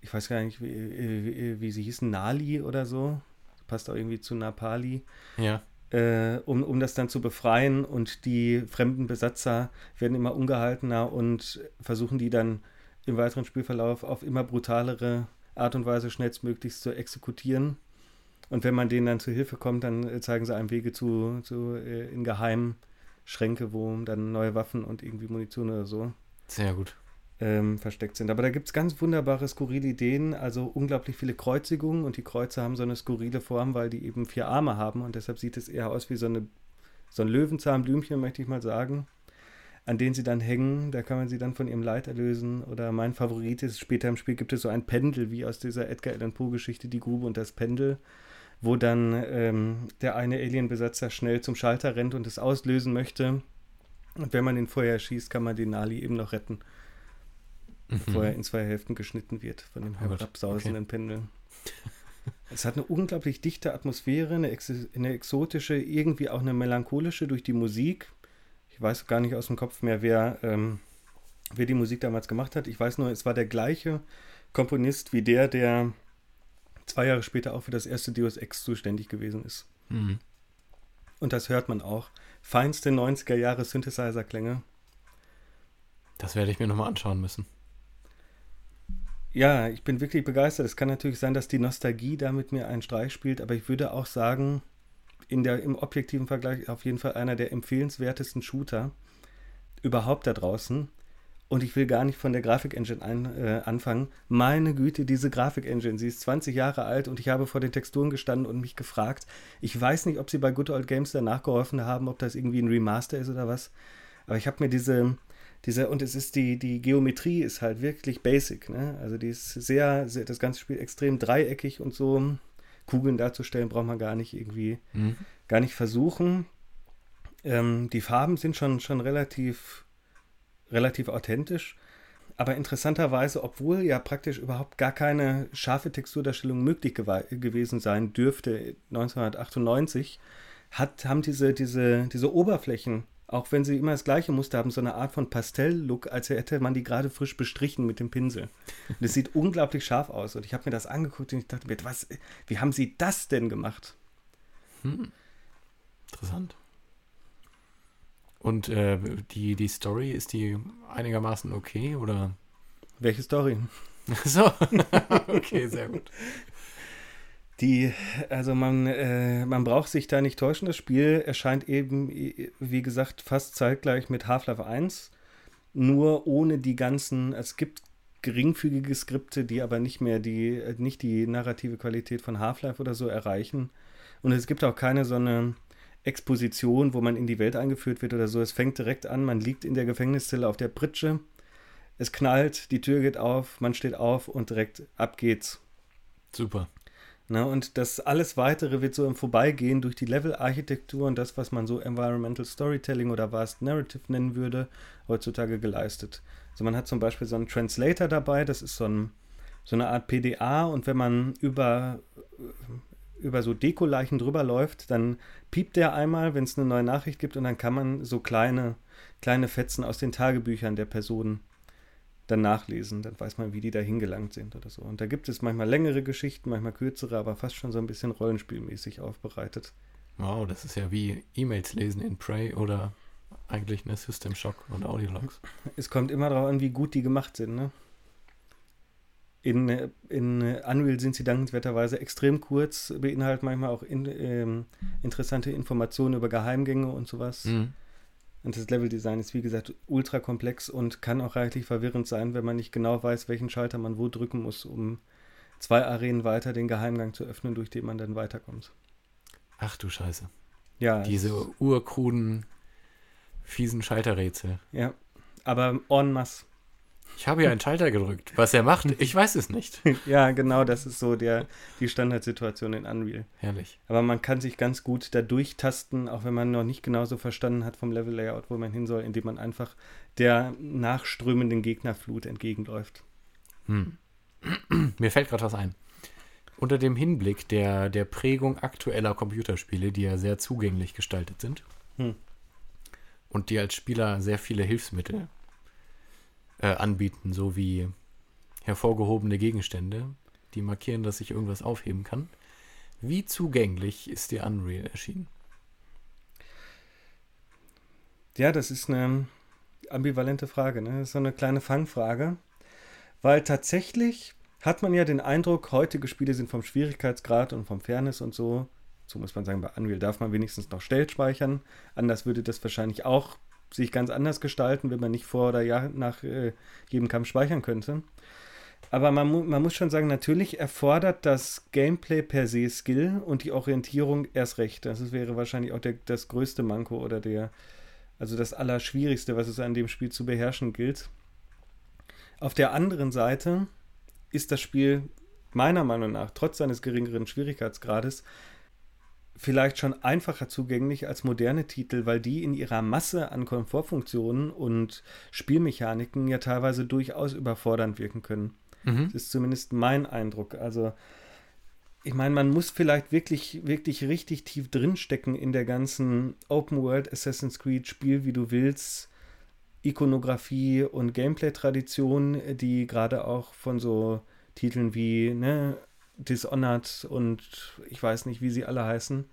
ich weiß gar nicht, wie, wie, wie sie hießen, Nali oder so, passt auch irgendwie zu Napali. Ja. Äh, um, um das dann zu befreien und die fremden Besatzer werden immer ungehaltener und versuchen die dann im weiteren Spielverlauf auf immer brutalere Art und Weise schnellstmöglichst zu exekutieren. Und wenn man denen dann zu Hilfe kommt, dann äh, zeigen sie einem Wege zu, zu äh, in geheimen Schränke, wo dann neue Waffen und irgendwie Munition oder so sehr gut ähm, versteckt sind. Aber da gibt es ganz wunderbare, skurrile Ideen, also unglaublich viele Kreuzigungen und die Kreuze haben so eine skurrile Form, weil die eben vier Arme haben und deshalb sieht es eher aus wie so, eine, so ein Löwenzahnblümchen, möchte ich mal sagen, an denen sie dann hängen. Da kann man sie dann von ihrem Leid erlösen. Oder mein Favorit ist, später im Spiel gibt es so ein Pendel, wie aus dieser Edgar Allan Poe-Geschichte, die Grube und das Pendel wo dann ähm, der eine Alienbesatzer schnell zum Schalter rennt und es auslösen möchte. Und wenn man ihn vorher schießt, kann man den Nali eben noch retten. Mhm. Bevor er in zwei Hälften geschnitten wird von dem herabsausenden okay. Pendel. Es hat eine unglaublich dichte Atmosphäre, eine, ex eine, exotische, irgendwie auch eine melancholische durch die Musik. Ich weiß gar nicht aus dem Kopf mehr, wer, ähm, wer die Musik damals gemacht hat. Ich weiß nur, es war der gleiche Komponist wie der, der zwei Jahre später auch für das erste Deus Ex zuständig gewesen ist. Mhm. Und das hört man auch. Feinste 90er Jahre Synthesizer-Klänge. Das werde ich mir nochmal anschauen müssen. Ja, ich bin wirklich begeistert. Es kann natürlich sein, dass die Nostalgie da mit mir einen Streich spielt, aber ich würde auch sagen, in der, im objektiven Vergleich auf jeden Fall einer der empfehlenswertesten Shooter überhaupt da draußen. Und ich will gar nicht von der Grafikengine äh, anfangen. Meine Güte, diese Grafikengine, sie ist 20 Jahre alt und ich habe vor den Texturen gestanden und mich gefragt. Ich weiß nicht, ob sie bei Good Old Games danach geholfen haben, ob das irgendwie ein Remaster ist oder was. Aber ich habe mir diese, diese, und es ist die, die Geometrie ist halt wirklich basic, ne? Also die ist sehr, sehr, das ganze Spiel extrem dreieckig und so. Kugeln darzustellen braucht man gar nicht irgendwie, mhm. gar nicht versuchen. Ähm, die Farben sind schon, schon relativ relativ authentisch. Aber interessanterweise, obwohl ja praktisch überhaupt gar keine scharfe Texturdarstellung möglich gew gewesen sein dürfte 1998, hat, haben diese, diese, diese Oberflächen, auch wenn sie immer das gleiche Muster haben, so eine Art von Pastell-Look, als hätte man die gerade frisch bestrichen mit dem Pinsel. Und es sieht (laughs) unglaublich scharf aus. Und ich habe mir das angeguckt und ich dachte mir, was, wie haben sie das denn gemacht? Hm. Interessant. Und äh, die, die Story, ist die einigermaßen okay oder? Welche Story? (laughs) so, (laughs) okay, sehr gut. Die, also man, äh, man braucht sich da nicht täuschen. Das Spiel erscheint eben, wie gesagt, fast zeitgleich mit Half-Life 1, nur ohne die ganzen, es gibt geringfügige Skripte, die aber nicht mehr die, nicht die narrative Qualität von Half-Life oder so erreichen. Und es gibt auch keine so eine Exposition, wo man in die Welt eingeführt wird oder so. Es fängt direkt an, man liegt in der Gefängniszelle auf der Pritsche, es knallt, die Tür geht auf, man steht auf und direkt ab geht's. Super. Na, und das alles weitere wird so im Vorbeigehen durch die Level-Architektur und das, was man so Environmental Storytelling oder Vast Narrative nennen würde, heutzutage geleistet. Also man hat zum Beispiel so einen Translator dabei, das ist so, ein, so eine Art PDA und wenn man über über so Dekoleichen drüber läuft, dann piept der einmal, wenn es eine neue Nachricht gibt und dann kann man so kleine, kleine Fetzen aus den Tagebüchern der Person dann nachlesen. Dann weiß man, wie die da hingelangt sind oder so. Und da gibt es manchmal längere Geschichten, manchmal kürzere, aber fast schon so ein bisschen rollenspielmäßig aufbereitet. Wow, das ist ja wie E-Mails lesen in Prey oder eigentlich eine System Shock und Audiologs. Es kommt immer darauf an, wie gut die gemacht sind, ne? In, in Unreal sind sie dankenswerterweise extrem kurz, beinhalten manchmal auch in, ähm, interessante Informationen über Geheimgänge und sowas. Mhm. Und das Leveldesign ist, wie gesagt, ultra komplex und kann auch reichlich verwirrend sein, wenn man nicht genau weiß, welchen Schalter man wo drücken muss, um zwei Arenen weiter den Geheimgang zu öffnen, durch den man dann weiterkommt. Ach du Scheiße. Ja. Diese urkruden, fiesen Schalterrätsel. Ja, aber en masse. Ich habe ja einen Schalter gedrückt. Was er macht, ich weiß es nicht. (laughs) ja, genau, das ist so der, die Standardsituation in Unreal. Herrlich. Aber man kann sich ganz gut da durchtasten, auch wenn man noch nicht genauso verstanden hat vom Level-Layout, wo man hin soll, indem man einfach der nachströmenden Gegnerflut entgegenläuft. Hm. Mir fällt gerade was ein. Unter dem Hinblick der, der Prägung aktueller Computerspiele, die ja sehr zugänglich gestaltet sind hm. und die als Spieler sehr viele Hilfsmittel äh, anbieten, so wie hervorgehobene Gegenstände, die markieren, dass ich irgendwas aufheben kann. Wie zugänglich ist die Unreal erschienen? Ja, das ist eine ambivalente Frage. Ne? Das ist so eine kleine Fangfrage. Weil tatsächlich hat man ja den Eindruck, heutige Spiele sind vom Schwierigkeitsgrad und vom Fairness und so, so muss man sagen, bei Unreal darf man wenigstens noch Stell speichern. Anders würde das wahrscheinlich auch sich ganz anders gestalten, wenn man nicht vor oder nach äh, jedem Kampf speichern könnte. Aber man, mu man muss schon sagen, natürlich erfordert das Gameplay per se Skill und die Orientierung erst recht. Das wäre wahrscheinlich auch der, das größte Manko oder der, also das Allerschwierigste, was es an dem Spiel zu beherrschen gilt. Auf der anderen Seite ist das Spiel meiner Meinung nach, trotz seines geringeren Schwierigkeitsgrades, vielleicht schon einfacher zugänglich als moderne Titel, weil die in ihrer Masse an Komfortfunktionen und Spielmechaniken ja teilweise durchaus überfordernd wirken können. Mhm. Das ist zumindest mein Eindruck. Also, ich meine, man muss vielleicht wirklich, wirklich richtig tief drinstecken in der ganzen Open World Assassin's Creed Spiel, wie du willst. Ikonografie und Gameplay-Tradition, die gerade auch von so Titeln wie ne, Dishonored und ich weiß nicht, wie sie alle heißen,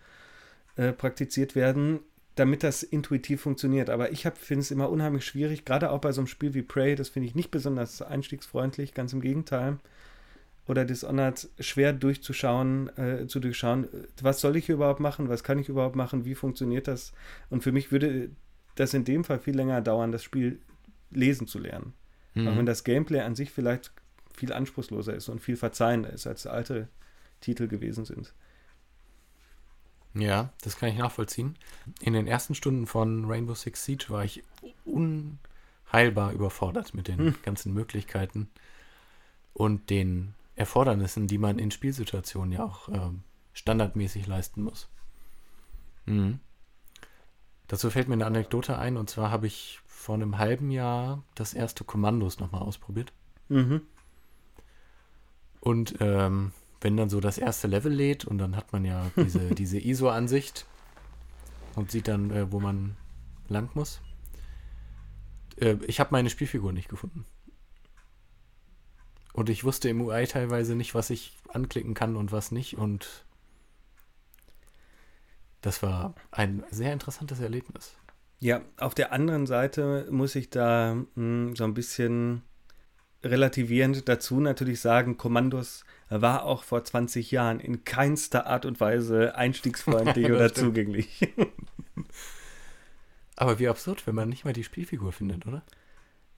äh, praktiziert werden, damit das intuitiv funktioniert. Aber ich finde es immer unheimlich schwierig, gerade auch bei so einem Spiel wie Prey, das finde ich nicht besonders einstiegsfreundlich, ganz im Gegenteil. Oder Dishonored schwer durchzuschauen, äh, zu durchschauen, was soll ich überhaupt machen, was kann ich überhaupt machen, wie funktioniert das? Und für mich würde das in dem Fall viel länger dauern, das Spiel lesen zu lernen. Mhm. Auch wenn das Gameplay an sich vielleicht viel anspruchsloser ist und viel verzeihender ist, als alte Titel gewesen sind. Ja, das kann ich nachvollziehen. In den ersten Stunden von Rainbow Six Siege war ich unheilbar überfordert mit den hm. ganzen Möglichkeiten und den Erfordernissen, die man in Spielsituationen ja auch äh, standardmäßig leisten muss. Mhm. Dazu fällt mir eine Anekdote ein, und zwar habe ich vor einem halben Jahr das erste Kommandos nochmal ausprobiert. Mhm. Und ähm, wenn dann so das erste Level lädt und dann hat man ja (laughs) diese, diese ISO-Ansicht und sieht dann, äh, wo man lang muss. Äh, ich habe meine Spielfigur nicht gefunden. Und ich wusste im UI teilweise nicht, was ich anklicken kann und was nicht. Und das war ein sehr interessantes Erlebnis. Ja, auf der anderen Seite muss ich da mh, hm, so ein bisschen relativierend dazu natürlich sagen, Kommandos war auch vor 20 Jahren in keinster Art und Weise einstiegsfreundlich (laughs) oder stimmt. zugänglich. (laughs) Aber wie absurd, wenn man nicht mal die Spielfigur findet, oder?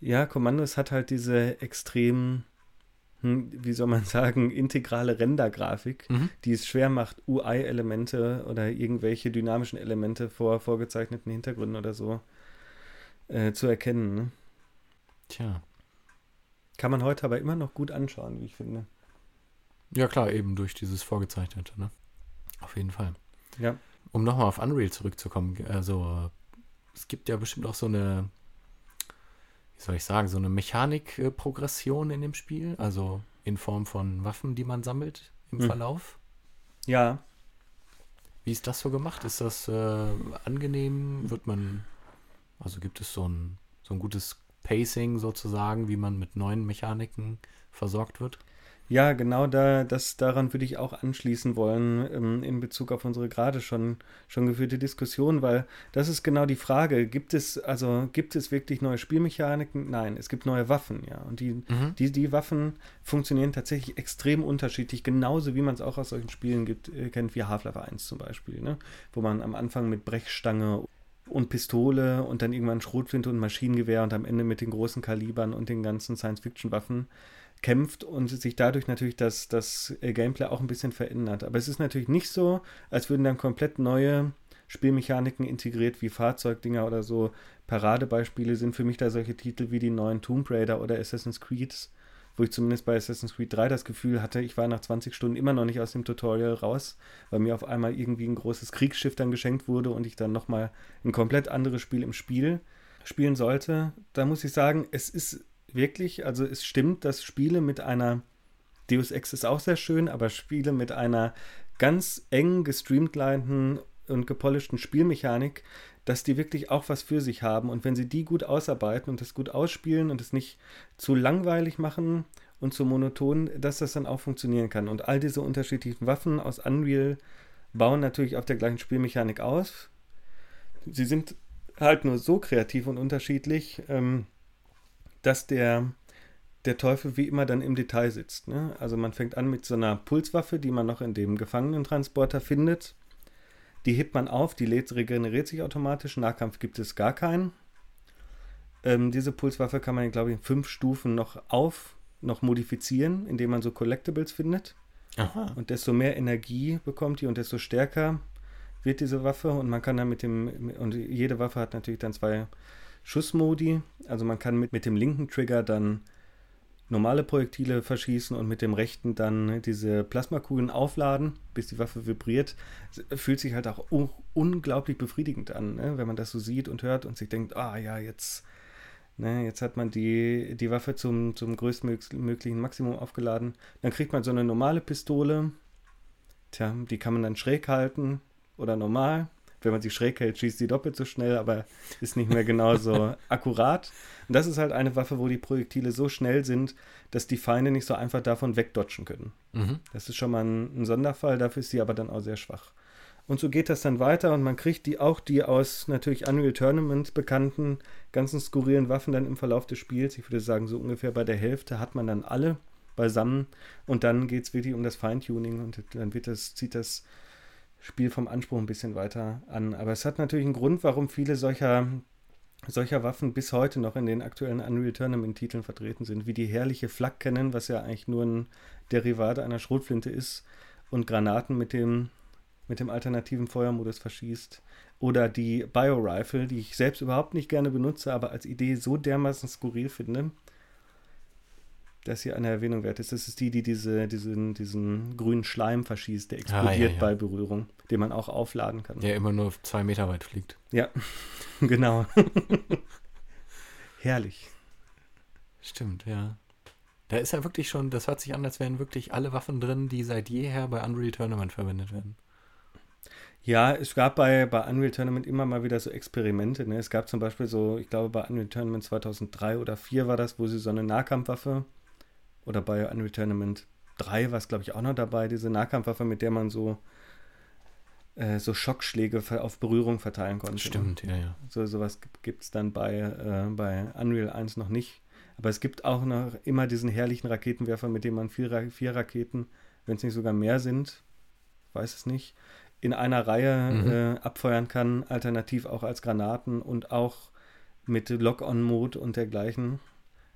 Ja, Kommandos hat halt diese extrem, hm, wie soll man sagen, integrale Rendergrafik, mhm. die es schwer macht, UI-Elemente oder irgendwelche dynamischen Elemente vor vorgezeichneten Hintergründen oder so äh, zu erkennen. Ne? Tja. Kann man heute aber immer noch gut anschauen, wie ich finde. Ja, klar, eben durch dieses Vorgezeichnete, ne? Auf jeden Fall. Ja. Um nochmal auf Unreal zurückzukommen, also es gibt ja bestimmt auch so eine, wie soll ich sagen, so eine Mechanikprogression in dem Spiel, also in Form von Waffen, die man sammelt im hm. Verlauf. Ja. Wie ist das so gemacht? Ist das äh, angenehm? Wird man, also gibt es so ein, so ein gutes Pacing sozusagen, wie man mit neuen Mechaniken versorgt wird? Ja, genau da, das, daran würde ich auch anschließen wollen ähm, in Bezug auf unsere gerade schon, schon geführte Diskussion, weil das ist genau die Frage. Gibt es, also gibt es wirklich neue Spielmechaniken? Nein, es gibt neue Waffen, ja. Und die, mhm. die, die Waffen funktionieren tatsächlich extrem unterschiedlich, genauso wie man es auch aus solchen Spielen gibt, äh, kennt, wie Half-Life 1 zum Beispiel, ne? Wo man am Anfang mit Brechstange und Pistole und dann irgendwann Schrotflinte und Maschinengewehr und am Ende mit den großen Kalibern und den ganzen Science-Fiction-Waffen kämpft und sich dadurch natürlich das, das äh, Gameplay auch ein bisschen verändert. Aber es ist natürlich nicht so, als würden dann komplett neue Spielmechaniken integriert wie Fahrzeugdinger oder so. Paradebeispiele sind für mich da solche Titel wie die neuen Tomb Raider oder Assassin's Creed, wo ich zumindest bei Assassin's Creed 3 das Gefühl hatte, ich war nach 20 Stunden immer noch nicht aus dem Tutorial raus, weil mir auf einmal irgendwie ein großes Kriegsschiff dann geschenkt wurde und ich dann nochmal ein komplett anderes Spiel im Spiel spielen sollte. Da muss ich sagen, es ist wirklich, also es stimmt, dass Spiele mit einer Deus Ex ist auch sehr schön, aber Spiele mit einer ganz eng gestreamlinten und gepolischten Spielmechanik, dass die wirklich auch was für sich haben. Und wenn sie die gut ausarbeiten und das gut ausspielen und es nicht zu langweilig machen und zu monoton, dass das dann auch funktionieren kann. Und all diese unterschiedlichen Waffen aus Unreal bauen natürlich auf der gleichen Spielmechanik aus. Sie sind halt nur so kreativ und unterschiedlich. Ähm, dass der, der Teufel wie immer dann im Detail sitzt. Ne? Also man fängt an mit so einer Pulswaffe, die man noch in dem Gefangenentransporter findet. Die hebt man auf, die lädt, regeneriert sich automatisch. Nahkampf gibt es gar keinen. Ähm, diese Pulswaffe kann man, glaube ich, in fünf Stufen noch auf, noch modifizieren, indem man so Collectibles findet. Aha. Und desto mehr Energie bekommt die und desto stärker wird diese Waffe. Und man kann dann mit dem, und jede Waffe hat natürlich dann zwei Schussmodi. Also man kann mit, mit dem linken Trigger dann normale Projektile verschießen und mit dem rechten dann diese Plasmakugeln aufladen, bis die Waffe vibriert. Fühlt sich halt auch un unglaublich befriedigend an, ne? wenn man das so sieht und hört und sich denkt, ah ja, jetzt, ne, jetzt hat man die, die Waffe zum, zum größtmöglichen Maximum aufgeladen. Dann kriegt man so eine normale Pistole. Tja, die kann man dann schräg halten oder normal wenn man sie schräg hält, schießt sie doppelt so schnell, aber ist nicht mehr genauso (laughs) akkurat. Und das ist halt eine Waffe, wo die Projektile so schnell sind, dass die Feinde nicht so einfach davon wegdodgen können. Mhm. Das ist schon mal ein, ein, Sonderfall, dafür ist sie aber dann auch sehr schwach. Und so geht das dann weiter und man kriegt die auch die aus natürlich Unreal Tournament bekannten ganzen skurrilen Waffen dann im Verlauf des Spiels. Ich würde sagen, so ungefähr bei der Hälfte hat man dann alle beisammen und dann geht es wirklich um das Feintuning und dann wird das, zieht das Spiel vom Anspruch ein bisschen weiter an. Aber es hat natürlich einen Grund, warum viele solcher, solcher Waffen bis heute noch in den aktuellen Unreal Tournament-Titeln vertreten sind, wie die herrliche Flak Cannon, was ja eigentlich nur ein Derivat einer Schrotflinte ist, und Granaten mit dem, mit dem alternativen Feuermodus verschießt. Oder die Bio-Rifle, die ich selbst überhaupt nicht gerne benutze, aber als Idee so dermaßen skurril finde dass hier eine Erwähnung wert ist. Das ist die, die diese, diesen, diesen grünen Schleim verschießt, der explodiert ah, ja, ja. bei Berührung, den man auch aufladen kann. Der immer nur zwei Meter weit fliegt. Ja, (laughs) genau. (laughs) Herrlich. Stimmt, ja. Da ist ja wirklich schon, das hört sich an, als wären wirklich alle Waffen drin, die seit jeher bei Unreal Tournament verwendet werden. Ja, es gab bei, bei Unreal Tournament immer mal wieder so Experimente. Ne? Es gab zum Beispiel so, ich glaube bei Unreal Tournament 2003 oder 2004 war das, wo sie so eine Nahkampfwaffe oder bei Unreal Tournament 3 war es, glaube ich, auch noch dabei, diese Nahkampfwaffe, mit der man so, äh, so Schockschläge auf Berührung verteilen konnte. Stimmt, ja, ja. So sowas gibt es dann bei, äh, bei Unreal 1 noch nicht. Aber es gibt auch noch immer diesen herrlichen Raketenwerfer, mit dem man vier, vier Raketen, wenn es nicht sogar mehr sind, weiß es nicht, in einer Reihe mhm. äh, abfeuern kann, alternativ auch als Granaten und auch mit Lock-on-Mode und dergleichen.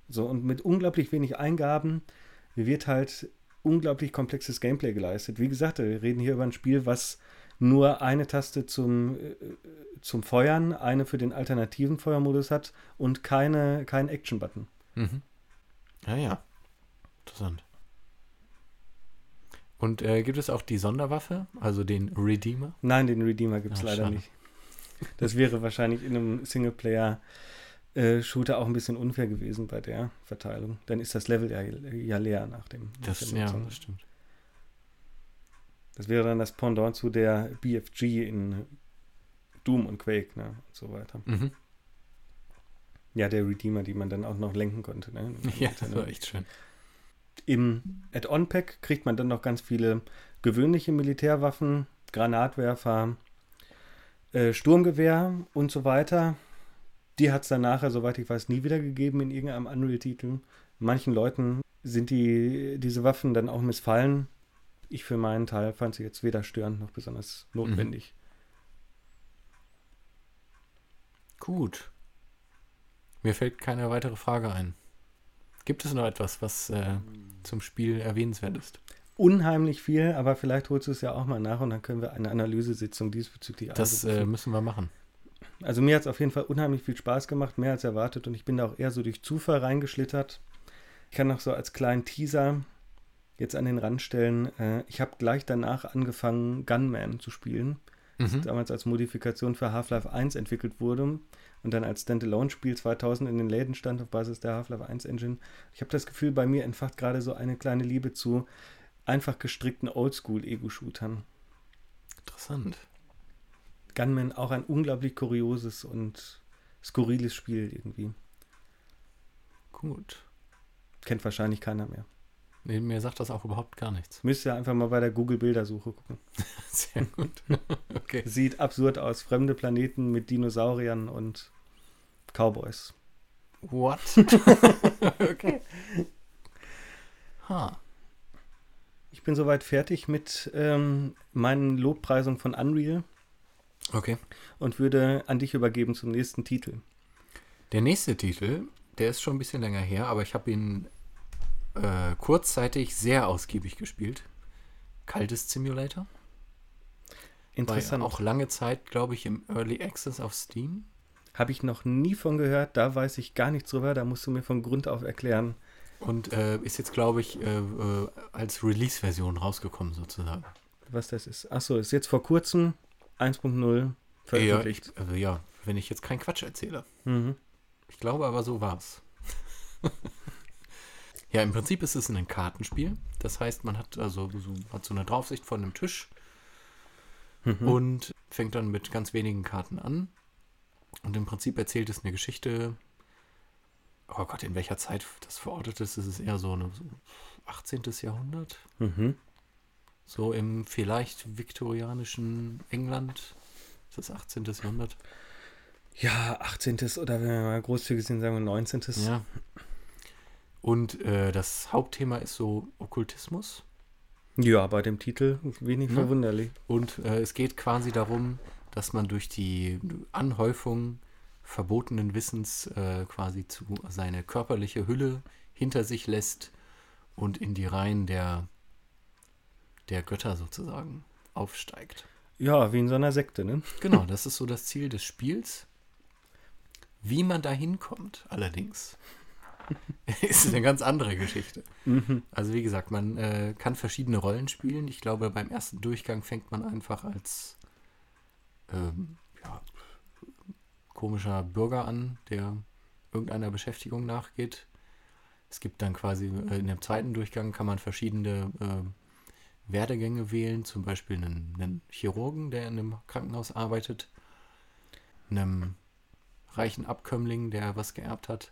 So, und mit unglaublich wenig Eingaben wird halt unglaublich komplexes Gameplay geleistet. Wie gesagt, wir reden hier über ein Spiel, was nur eine Taste zum, äh, zum Feuern, eine für den alternativen Feuermodus hat und keine, keinen Action-Button. Mhm. Ja, ja. Interessant. Und äh, gibt es auch die Sonderwaffe, also den Redeemer? Nein, den Redeemer gibt es leider schade. nicht. Das wäre wahrscheinlich in einem Singleplayer äh, Shooter auch ein bisschen unfair gewesen bei der Verteilung. Dann ist das Level ja, ja leer nach dem. Das, nach ja, das stimmt. Das wäre dann das Pendant zu der BFG in Doom und Quake, ne? Und so weiter. Mhm. Ja, der Redeemer, die man dann auch noch lenken konnte. Ne? (laughs) Ja, das war echt schön. Im Add-on-Pack kriegt man dann noch ganz viele gewöhnliche Militärwaffen, Granatwerfer, äh, Sturmgewehr und so weiter. Die hat es dann nachher, soweit ich weiß, nie wieder gegeben in irgendeinem Unreal-Titel. Manchen Leuten sind die, diese Waffen dann auch missfallen. Ich für meinen Teil fand sie jetzt weder störend noch besonders notwendig. Gut. Mir fällt keine weitere Frage ein. Gibt es noch etwas, was äh, zum Spiel erwähnenswert ist? Unheimlich viel, aber vielleicht holst du es ja auch mal nach und dann können wir eine Analysesitzung diesbezüglich Das äh, müssen wir machen. Also mir hat es auf jeden Fall unheimlich viel Spaß gemacht, mehr als erwartet und ich bin da auch eher so durch Zufall reingeschlittert. Ich kann noch so als kleinen Teaser jetzt an den Rand stellen, äh, ich habe gleich danach angefangen, Gunman zu spielen, das Mhm. damals als Modifikation für Half-Life 1 entwickelt wurde und dann als Standalone-Spiel 2000 in den Läden stand auf Basis der Half-Life 1 Engine. Ich habe das Gefühl, bei mir entfacht gerade so eine kleine Liebe zu einfach gestrickten Oldschool-Ego-Shootern. Interessant. Gunman auch ein unglaublich kurioses und skurriles Spiel irgendwie. Gut. Kennt wahrscheinlich keiner mehr. Nee, mir sagt das auch überhaupt gar nichts. Müsst ihr einfach mal bei der Google-Bildersuche gucken. (laughs) Sehr gut. (laughs) okay. Sieht absurd aus. Fremde Planeten mit Dinosauriern und Cowboys. What? (laughs) okay. Ha. Ich bin soweit fertig mit ähm, meinen Lobpreisungen von Unreal Okay. und würde an dich übergeben zum nächsten Titel. Der nächste Titel, der ist schon ein bisschen länger her, aber ich habe ihn äh, kurzzeitig sehr ausgiebig gespielt. Kaltes Simulator. War Interessant. ja auch lange Zeit, glaube ich, im Early Access auf Steam. Habe ich noch nie von gehört. Da weiß ich gar nichts drüber. Da musst du mir von Grund auf erklären. Und äh, ist jetzt, glaube ich, äh, äh, als Release-Version rausgekommen, sozusagen. was das ist. Achso, ist jetzt vor kurzem 1.0 Ja, veröffentlicht. ich, also ja, wenn ich jetzt keinen Quatsch erzähle. mhm. Ich glaube aber, so war's. (laughs) ja, im Prinzip ist es ein Kartenspiel. Das heißt, man hat also so, hat so eine Draufsicht von einem Tisch Mhm. und fängt dann mit ganz wenigen Karten an. Und im Prinzip erzählt es eine Geschichte. Oh Gott, in welcher Zeit das verortet ist, ist es eher so, eine, so 18. Jahrhundert. Mhm. So im vielleicht viktorianischen England. Ist das 18. Jahrhundert? Ja, 18. oder wenn wir mal großzügig sind, sagen wir 19. Ja. Und äh, das Hauptthema ist so Okkultismus. Ja, bei dem Titel wenig Ja. verwunderlich. Und äh, es geht quasi darum, dass man durch die Anhäufung verbotenen Wissens äh, quasi zu seine körperliche Hülle hinter sich lässt und in die Reihen der, der Götter sozusagen aufsteigt. Ja, wie in so einer Sekte, ne? Genau, (laughs) das ist so das Ziel des Spiels. Wie man da hinkommt, allerdings, (laughs) ist eine ganz andere Geschichte. Mhm. Also wie gesagt, man äh, kann verschiedene Rollen spielen. Ich glaube, beim ersten Durchgang fängt man einfach als ähm, ja, komischer Bürger an, der irgendeiner Beschäftigung nachgeht. Es gibt dann quasi äh, in dem zweiten Durchgang kann man verschiedene äh, Werdegänge wählen, zum Beispiel einen, einen Chirurgen, der in einem Krankenhaus arbeitet, einem reichen Abkömmling, der was geerbt hat.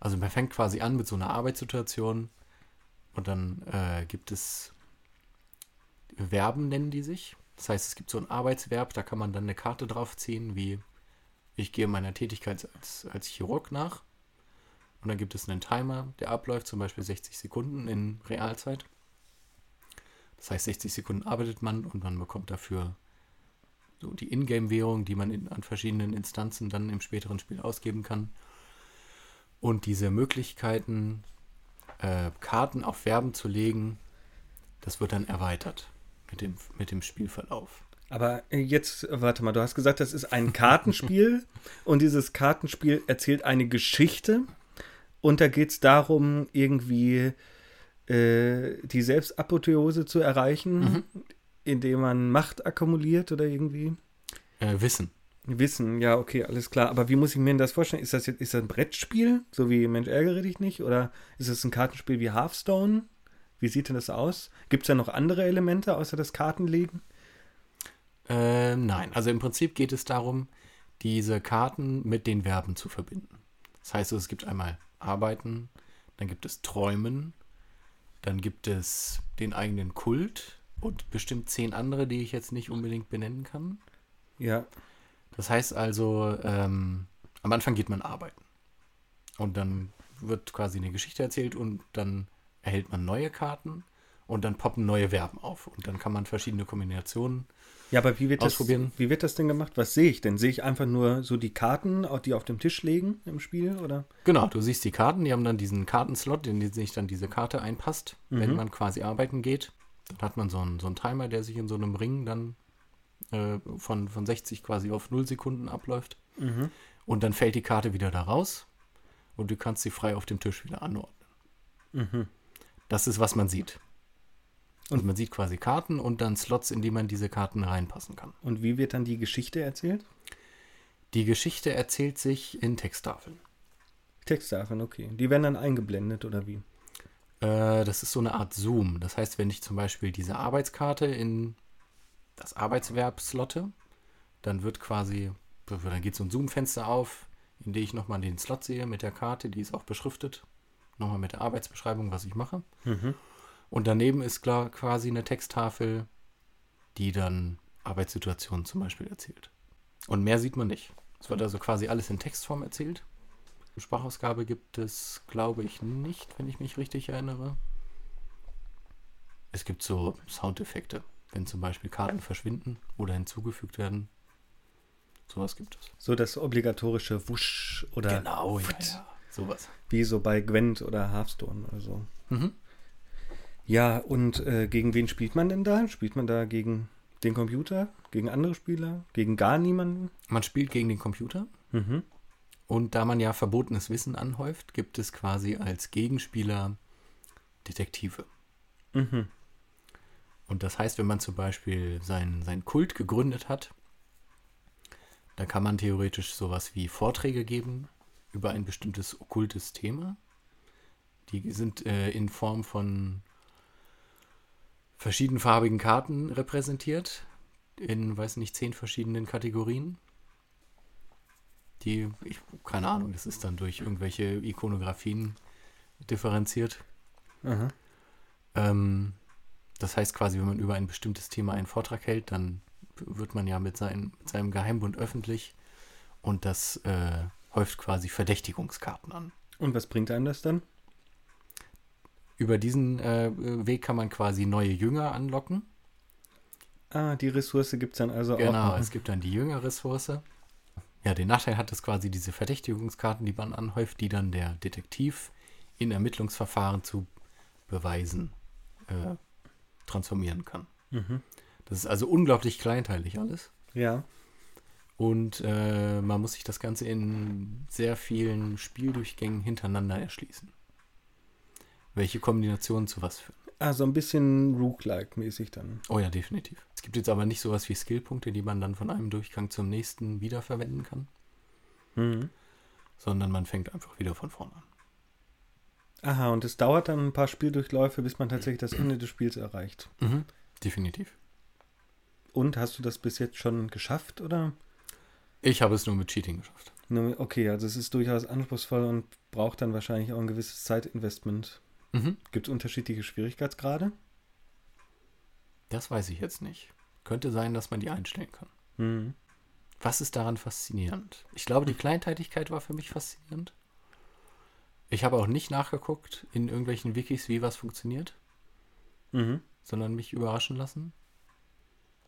Also man fängt quasi an mit so einer Arbeitssituation und dann äh, gibt es Verben, nennen die sich. Das heißt, es gibt so ein Arbeitsverb, da kann man dann eine Karte draufziehen, wie ich gehe meiner Tätigkeit als, als Chirurg nach. Und dann gibt es einen Timer, der abläuft, zum Beispiel 60 Sekunden in Realzeit. Das heißt, 60 Sekunden arbeitet man und man bekommt dafür so die Ingame-Währung, die man in, an verschiedenen Instanzen dann im späteren Spiel ausgeben kann. Und diese Möglichkeiten, äh, Karten auf Verben zu legen, das wird dann erweitert mit dem, mit dem Spielverlauf. Aber äh, jetzt, warte mal, du hast gesagt, das ist ein (laughs) Kartenspiel und dieses Kartenspiel erzählt eine Geschichte und da geht es darum, irgendwie äh, die Selbstapotheose zu erreichen, Mhm. indem man Macht akkumuliert oder irgendwie. Äh, Wissen. Wissen, ja, okay, alles klar. Aber wie muss ich mir denn das vorstellen? Ist das jetzt ist das ein Brettspiel, so wie Mensch ärgere dich nicht? Oder ist es ein Kartenspiel wie Hearthstone? Wie sieht denn das aus? Gibt es da noch andere Elemente außer das Kartenlegen? Äh, nein, also im Prinzip geht es darum, diese Karten mit den Verben zu verbinden. Das heißt, es gibt einmal Arbeiten, dann gibt es Träumen, dann gibt es den eigenen Kult und bestimmt zehn andere, die ich jetzt nicht unbedingt benennen kann. Ja. Das heißt also, ähm, am Anfang geht man arbeiten. Und dann wird quasi eine Geschichte erzählt und dann erhält man neue Karten und dann poppen neue Verben auf. Und dann kann man verschiedene Kombinationen Ja, aber wie wird, das, Ausprobieren. wie wird das denn gemacht? Was sehe ich denn? Sehe ich einfach nur so die Karten, die auf dem Tisch liegen im Spiel? Oder? Genau, du siehst die Karten, die haben dann diesen Kartenslot, in den sich dann diese Karte einpasst, wenn Mhm. man quasi arbeiten geht. Dann hat man so einen, so einen Timer, der sich in so einem Ring dann äh, von, von 60 quasi auf 0 Sekunden abläuft. Mhm. Und dann fällt die Karte wieder da raus und du kannst sie frei auf dem Tisch wieder anordnen. Mhm. Das ist, was man sieht. Und man sieht quasi Karten und dann Slots, in die man diese Karten reinpassen kann. Und wie wird dann die Geschichte erzählt? Die Geschichte erzählt sich in Texttafeln. Texttafeln, okay. Die werden dann eingeblendet oder wie? Äh, das ist so eine Art Zoom. Das heißt, wenn ich zum Beispiel diese Arbeitskarte in das Arbeitsverb slotte, dann wird quasi, dann geht so ein Zoom-Fenster auf, in dem ich nochmal den Slot sehe mit der Karte, die ist auch beschriftet. Nochmal mit der Arbeitsbeschreibung, was ich mache. Mhm. Und daneben ist klar quasi eine Texttafel, die dann Arbeitssituationen zum Beispiel erzählt. Und mehr sieht man nicht. Es wird also quasi alles in Textform erzählt. Sprachausgabe gibt es, glaube ich, nicht, wenn ich mich richtig erinnere. Es gibt so Soundeffekte, wenn zum Beispiel Karten verschwinden oder hinzugefügt werden. Sowas gibt es. So das obligatorische Wusch oder Genau, ja, ja. Sowas. wie so bei Gwent oder Hearthstone oder so. Mhm. Ja, und äh, gegen wen spielt man denn da? Spielt man da gegen den Computer? Gegen andere Spieler? Gegen gar niemanden? Man spielt gegen den Computer. Mhm. Und da man ja verbotenes Wissen anhäuft, gibt es quasi als Gegenspieler Detektive. Mhm. Und das heißt, wenn man zum Beispiel seinen, seinen Kult gegründet hat, dann kann man theoretisch sowas wie Vorträge geben über ein bestimmtes okkultes Thema. Die sind äh, in Form von verschiedenfarbigen Karten repräsentiert, in, weiß nicht, zehn verschiedenen Kategorien. Die, ich, keine Ahnung, das ist dann durch irgendwelche Ikonografien differenziert. Aha. Ähm, das heißt quasi, wenn man über ein bestimmtes Thema einen Vortrag hält, dann wird man ja mit, seinem mit seinem Geheimbund öffentlich und das äh, häuft quasi Verdächtigungskarten an. Und was bringt einem das dann? Über diesen äh, Weg kann man quasi neue Jünger anlocken. Ah, die Ressource gibt es dann also Genau, auch. es gibt dann die Jüngerressource. Ja, den Nachteil hat es quasi diese Verdächtigungskarten, die man anhäuft, die dann der Detektiv in Ermittlungsverfahren zu Beweisen äh, transformieren kann. Mhm. Das ist also unglaublich kleinteilig alles. Ja. Und äh, man muss sich das Ganze in sehr vielen Spieldurchgängen hintereinander erschließen. Welche Kombinationen zu was führen. Ah, so ein bisschen Rook-like-mäßig dann. Oh ja, definitiv. Es gibt jetzt aber nicht sowas wie Skillpunkte, die man dann von einem Durchgang zum nächsten wiederverwenden kann, Mhm. sondern man fängt einfach wieder von vorne an. Aha, und es dauert dann ein paar Spieldurchläufe, bis man tatsächlich das Ende des Spiels erreicht. Mhm. Definitiv. Und hast du das bis jetzt schon geschafft, oder? Ich habe es nur mit Cheating geschafft. Okay, also es ist durchaus anspruchsvoll und braucht dann wahrscheinlich auch ein gewisses Zeitinvestment. Mhm. Gibt es unterschiedliche Schwierigkeitsgrade? Das weiß ich jetzt nicht. Könnte sein, dass man die einstellen kann. Mhm. Was ist daran faszinierend? Ich glaube, die Kleinteiligkeit war für mich faszinierend. Ich habe auch nicht nachgeguckt in irgendwelchen Wikis, wie was funktioniert, Mhm. sondern mich überraschen lassen.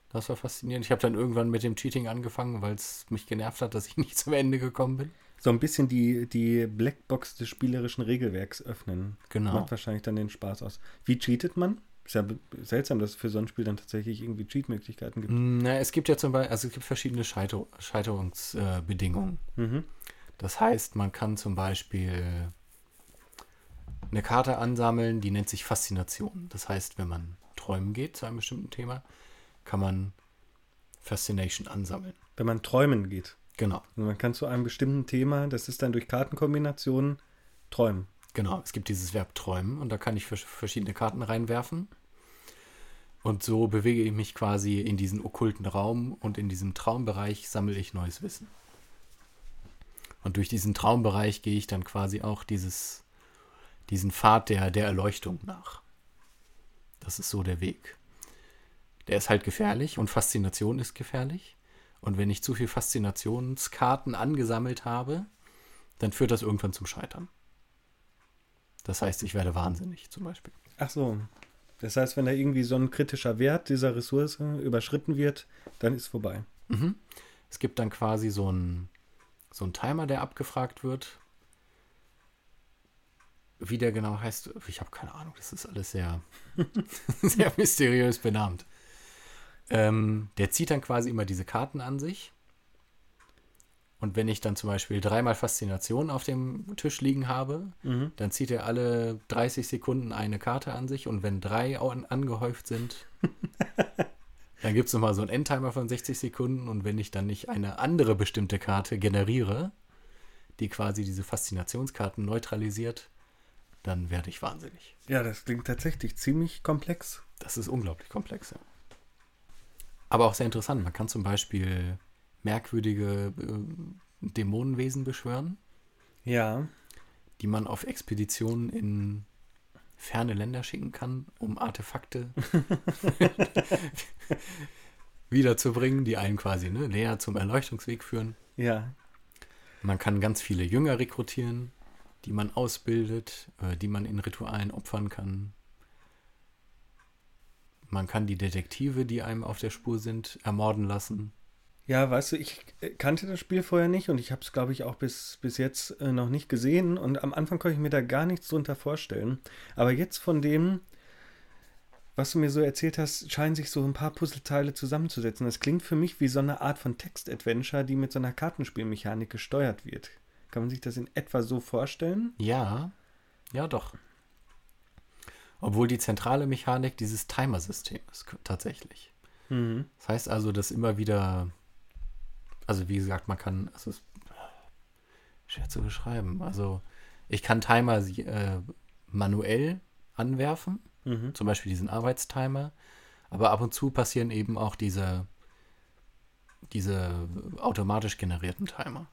Das war faszinierend. Ich habe dann irgendwann mit dem Cheating angefangen, weil es mich genervt hat, dass ich (laughs) nicht zum Ende gekommen bin. So ein bisschen die, die Blackbox des spielerischen Regelwerks öffnen. Genau. Macht wahrscheinlich dann den Spaß aus. Wie cheatet man? Ist ja seltsam, dass es für so ein Spiel dann tatsächlich irgendwie Cheat-Möglichkeiten gibt. Na, es gibt ja zum Beispiel, also es gibt verschiedene Scheiter Scheiterungsbedingungen. Mhm. Das heißt, man kann zum Beispiel eine Karte ansammeln, die nennt sich Faszination. Das heißt, wenn man träumen geht zu einem bestimmten Thema, kann man Fascination ansammeln. Wenn man träumen geht. Genau, Also man kann zu einem bestimmten Thema, das ist dann durch Kartenkombinationen, träumen. Genau, es gibt dieses Verb träumen und da kann ich vers- verschiedene Karten reinwerfen. Und so bewege ich mich quasi in diesen okkulten Raum und in diesem Traumbereich sammle ich neues Wissen. Und durch diesen Traumbereich gehe ich dann quasi auch dieses, diesen Pfad der, der Erleuchtung nach. Das ist so der Weg. Der ist halt gefährlich und Faszination ist gefährlich. Und wenn ich zu viel Faszinationskarten angesammelt habe, dann führt das irgendwann zum Scheitern. Das heißt, ich werde wahnsinnig zum Beispiel. Ach so. Das heißt, wenn da irgendwie so ein kritischer Wert dieser Ressource überschritten wird, dann ist vorbei. Mhm. Es gibt dann quasi so einen so einen Timer, der abgefragt wird. Wie der genau heißt, ich habe keine Ahnung. Das ist alles sehr, (laughs) sehr mysteriös benannt. Ähm, der zieht dann quasi immer diese Karten an sich. Und wenn ich dann zum Beispiel dreimal Faszination auf dem Tisch liegen habe, Mhm. dann zieht er alle 30 Sekunden eine Karte an sich und wenn drei an- angehäuft sind, (laughs) dann gibt es nochmal so einen Endtimer von 60 Sekunden und wenn ich dann nicht eine andere bestimmte Karte generiere, die quasi diese Faszinationskarten neutralisiert, dann werde ich wahnsinnig. Ja, das klingt tatsächlich ziemlich komplex. Das ist unglaublich komplex, ja. Aber auch sehr interessant. Man kann zum Beispiel merkwürdige äh, Dämonenwesen beschwören. Ja. die man auf Expeditionen in ferne Länder schicken kann, um Artefakte (laughs) (laughs) wiederzubringen, die einen quasi ne, näher zum Erleuchtungsweg führen. Ja. Man kann ganz viele Jünger rekrutieren, die man ausbildet, äh, die man in Ritualen opfern kann. Man kann die Detektive, die einem auf der Spur sind, ermorden lassen. Ja, weißt du, ich äh, kannte das Spiel vorher nicht und ich habe es, glaube ich, auch bis, bis jetzt äh, noch nicht gesehen. Und am Anfang konnte ich mir da gar nichts drunter vorstellen. Aber jetzt von dem, was du mir so erzählt hast, scheinen sich so ein paar Puzzleteile zusammenzusetzen. Das klingt für mich wie so eine Art von Text-Adventure, die mit so einer Kartenspielmechanik gesteuert wird. Kann man sich das in etwa so vorstellen? Ja, ja doch. Obwohl die zentrale Mechanik dieses Timer-System ist tatsächlich. Mhm. Das heißt also, dass immer wieder, also wie gesagt, man kann, also es ist schwer zu beschreiben. Also ich kann Timer äh, manuell anwerfen, Mhm. zum Beispiel diesen Arbeitstimer, aber ab und zu passieren eben auch diese, diese automatisch generierten Timer.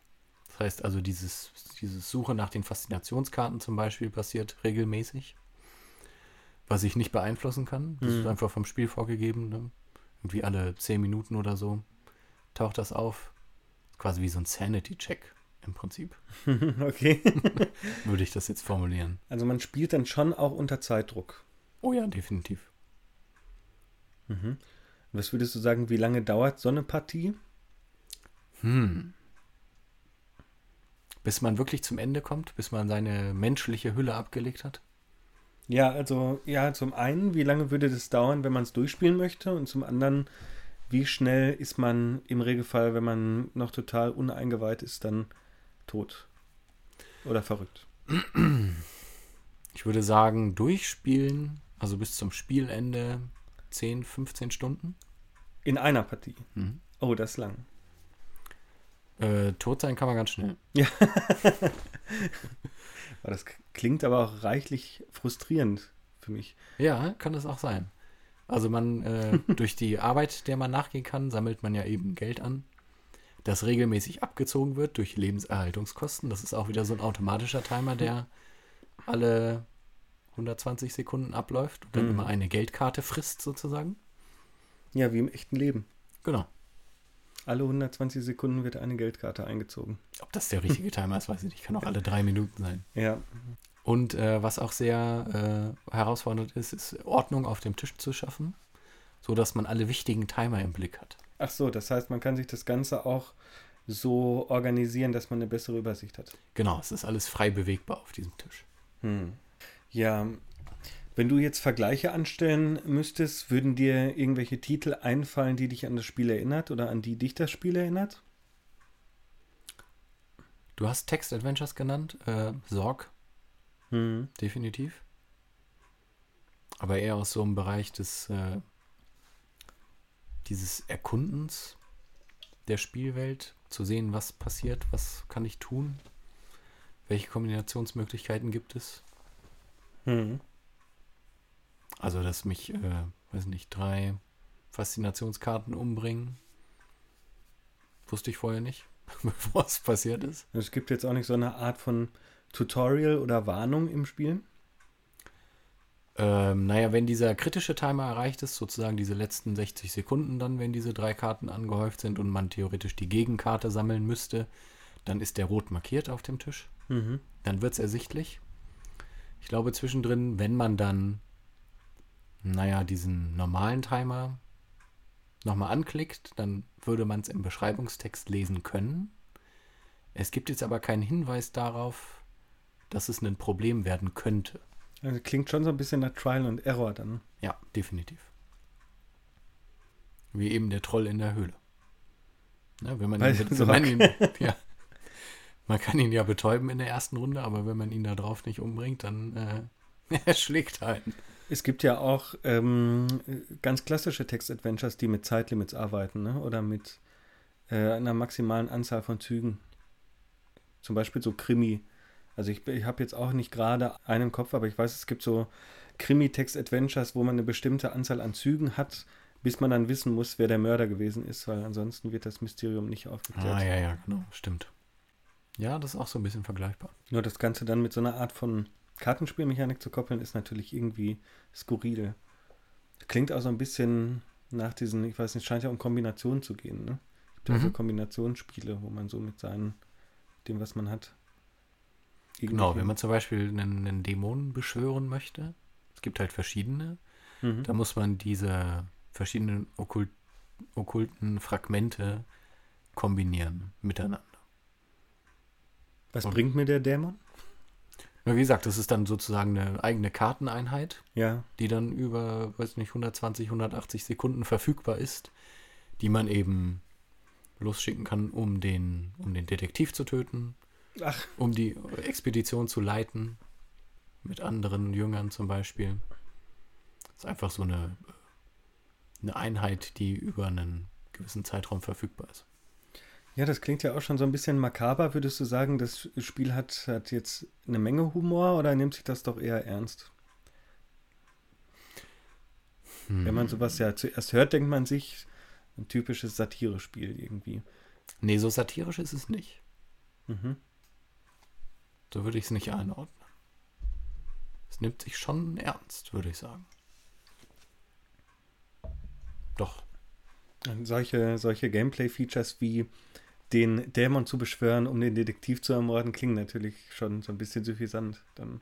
Das heißt also, dieses, dieses Suche nach den Faszinationskarten zum Beispiel passiert regelmäßig, was ich nicht beeinflussen kann. Das Mhm. ist einfach vom Spiel vorgegeben. Ne? Irgendwie alle zehn Minuten oder so taucht das auf. Quasi wie so ein Sanity-Check im Prinzip, (laughs) okay. (laughs) würde ich das jetzt formulieren. Also man spielt dann schon auch unter Zeitdruck. Oh ja, definitiv. Mhm. Was würdest du sagen, wie lange dauert so eine Partie? Hm. Bis man wirklich zum Ende kommt, bis man seine menschliche Hülle abgelegt hat. Ja, also, ja, zum einen, wie lange würde das dauern, wenn man es durchspielen möchte? Und zum anderen, wie schnell ist man im Regelfall, wenn man noch total uneingeweiht ist, dann tot? Oder verrückt? Ich würde sagen, durchspielen, also bis zum Spielende 10, 15 Stunden. In einer Partie. Mhm. Oh, das ist lang. Äh, tot sein kann man ganz schnell. (laughs) Aber das klingt aber auch reichlich frustrierend für mich. Ja, kann es auch sein. Also man, äh, (laughs) durch die Arbeit, der man nachgehen kann, sammelt man ja eben Geld an, das regelmäßig abgezogen wird durch Lebenserhaltungskosten. Das ist auch wieder so ein automatischer Timer, der alle 120 Sekunden abläuft und dann Mhm. immer eine Geldkarte frisst sozusagen. Ja, wie im echten Leben. Genau. Alle 120 Sekunden wird eine Geldkarte eingezogen. Ob das der richtige Timer ist, weiß ich nicht. Kann auch alle drei Minuten sein. Ja. Und äh, was auch sehr äh, herausfordernd ist, ist Ordnung auf dem Tisch zu schaffen, so dass man alle wichtigen Timer im Blick hat. Ach so, das heißt, man kann sich das Ganze auch so organisieren, dass man eine bessere Übersicht hat. Genau, es ist alles frei bewegbar auf diesem Tisch. Hm. Ja, wenn du jetzt Vergleiche anstellen müsstest, würden dir irgendwelche Titel einfallen, die dich an das Spiel erinnert oder an die dich das Spiel erinnert? Du hast Text Adventures genannt, äh, Sorg, Hm. definitiv. Aber eher aus so einem Bereich des äh, dieses Erkundens der Spielwelt, zu sehen, was passiert, was kann ich tun, welche Kombinationsmöglichkeiten gibt es. Hm. Also, dass mich, äh, weiß nicht, drei Faszinationskarten umbringen. Wusste ich vorher nicht, (laughs) bevor es passiert ist. Es gibt jetzt auch nicht so eine Art von Tutorial oder Warnung im Spiel. Ähm, naja, wenn dieser kritische Timer erreicht ist, sozusagen diese letzten 60 Sekunden dann, wenn diese drei Karten angehäuft sind und man theoretisch die Gegenkarte sammeln müsste, dann ist der rot markiert auf dem Tisch. Mhm. Dann wird es ersichtlich. Ich glaube zwischendrin, wenn man dann, naja, diesen normalen Timer nochmal anklickt, dann würde man es im Beschreibungstext lesen können. Es gibt jetzt aber keinen Hinweis darauf, dass es ein Problem werden könnte. Also klingt schon so ein bisschen nach Trial and Error dann. Ja, definitiv. Wie eben der Troll in der Höhle. Ja, wenn man, Weil- ihn, so wenn man ihn, (laughs) ja, man kann ihn ja betäuben in der ersten Runde, aber wenn man ihn da drauf nicht umbringt, dann äh, (laughs) er schlägt einen. Es gibt ja auch ähm, ganz klassische Text-Adventures, die mit Zeitlimits arbeiten, ne? oder mit äh, einer maximalen Anzahl von Zügen. Zum Beispiel so Krimi. Also ich, ich habe jetzt auch nicht gerade einen im Kopf, aber ich weiß, es gibt so Krimi-Text-Adventures, wo man eine bestimmte Anzahl an Zügen hat, bis man dann wissen muss, wer der Mörder gewesen ist, weil ansonsten wird das Mysterium nicht aufgeklärt. Ah, ja, ja, genau, stimmt. Ja, das ist auch so ein bisschen vergleichbar. Nur das Ganze dann mit so einer Art von Kartenspielmechanik zu koppeln, ist natürlich irgendwie skurril. Klingt auch so ein bisschen nach diesen, ich weiß nicht, scheint ja um Kombinationen zu gehen, ne? Es gibt ja Mhm. so Kombinationsspiele, wo man so mit seinen, dem, was man hat. Genau, wenn man zum Beispiel einen, einen Dämon beschwören möchte, es gibt halt verschiedene, Mhm. da muss man diese verschiedenen okkult, okkulten Fragmente kombinieren miteinander. Was und- bringt mir der Dämon? Ja, wie gesagt, das ist dann sozusagen eine eigene Karteneinheit, Ja, die dann über, weiß nicht, 120, 180 Sekunden verfügbar ist, die man eben losschicken kann, um den, um den Detektiv zu töten, Ach. um die Expedition zu leiten, mit anderen Jüngern zum Beispiel. Das ist einfach so eine, eine Einheit, die über einen gewissen Zeitraum verfügbar ist. Ja, das klingt ja auch schon so ein bisschen makaber. Würdest du sagen, das Spiel hat, hat jetzt eine Menge Humor oder nimmt sich das doch eher ernst? Wenn man sowas ja zuerst hört, denkt man sich, ein typisches Satire-Spiel irgendwie. Nee, so satirisch ist es nicht. Mhm. So würde ich es nicht einordnen. Es nimmt sich schon ernst, würde ich sagen. Doch. Solche, solche Gameplay-Features wie den Dämon zu beschwören, um den Detektiv zu ermorden, klingen natürlich schon so ein bisschen suffisant. Dann.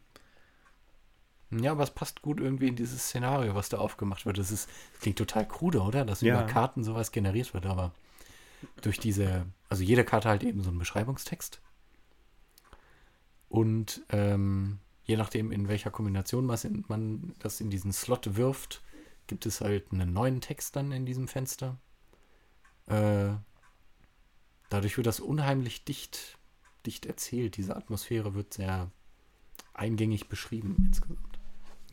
Ja, aber es passt gut irgendwie in dieses Szenario, was da aufgemacht wird. Das, ist, das klingt total krude, oder? Dass Ja. über Karten sowas generiert wird, aber durch diese, also jede Karte halt eben so einen Beschreibungstext. Und ähm, je nachdem, in welcher Kombination man das in diesen Slot wirft, gibt es halt einen neuen Text dann in diesem Fenster. Äh, dadurch wird das unheimlich dicht, dicht erzählt. Diese Atmosphäre wird sehr eingängig beschrieben insgesamt.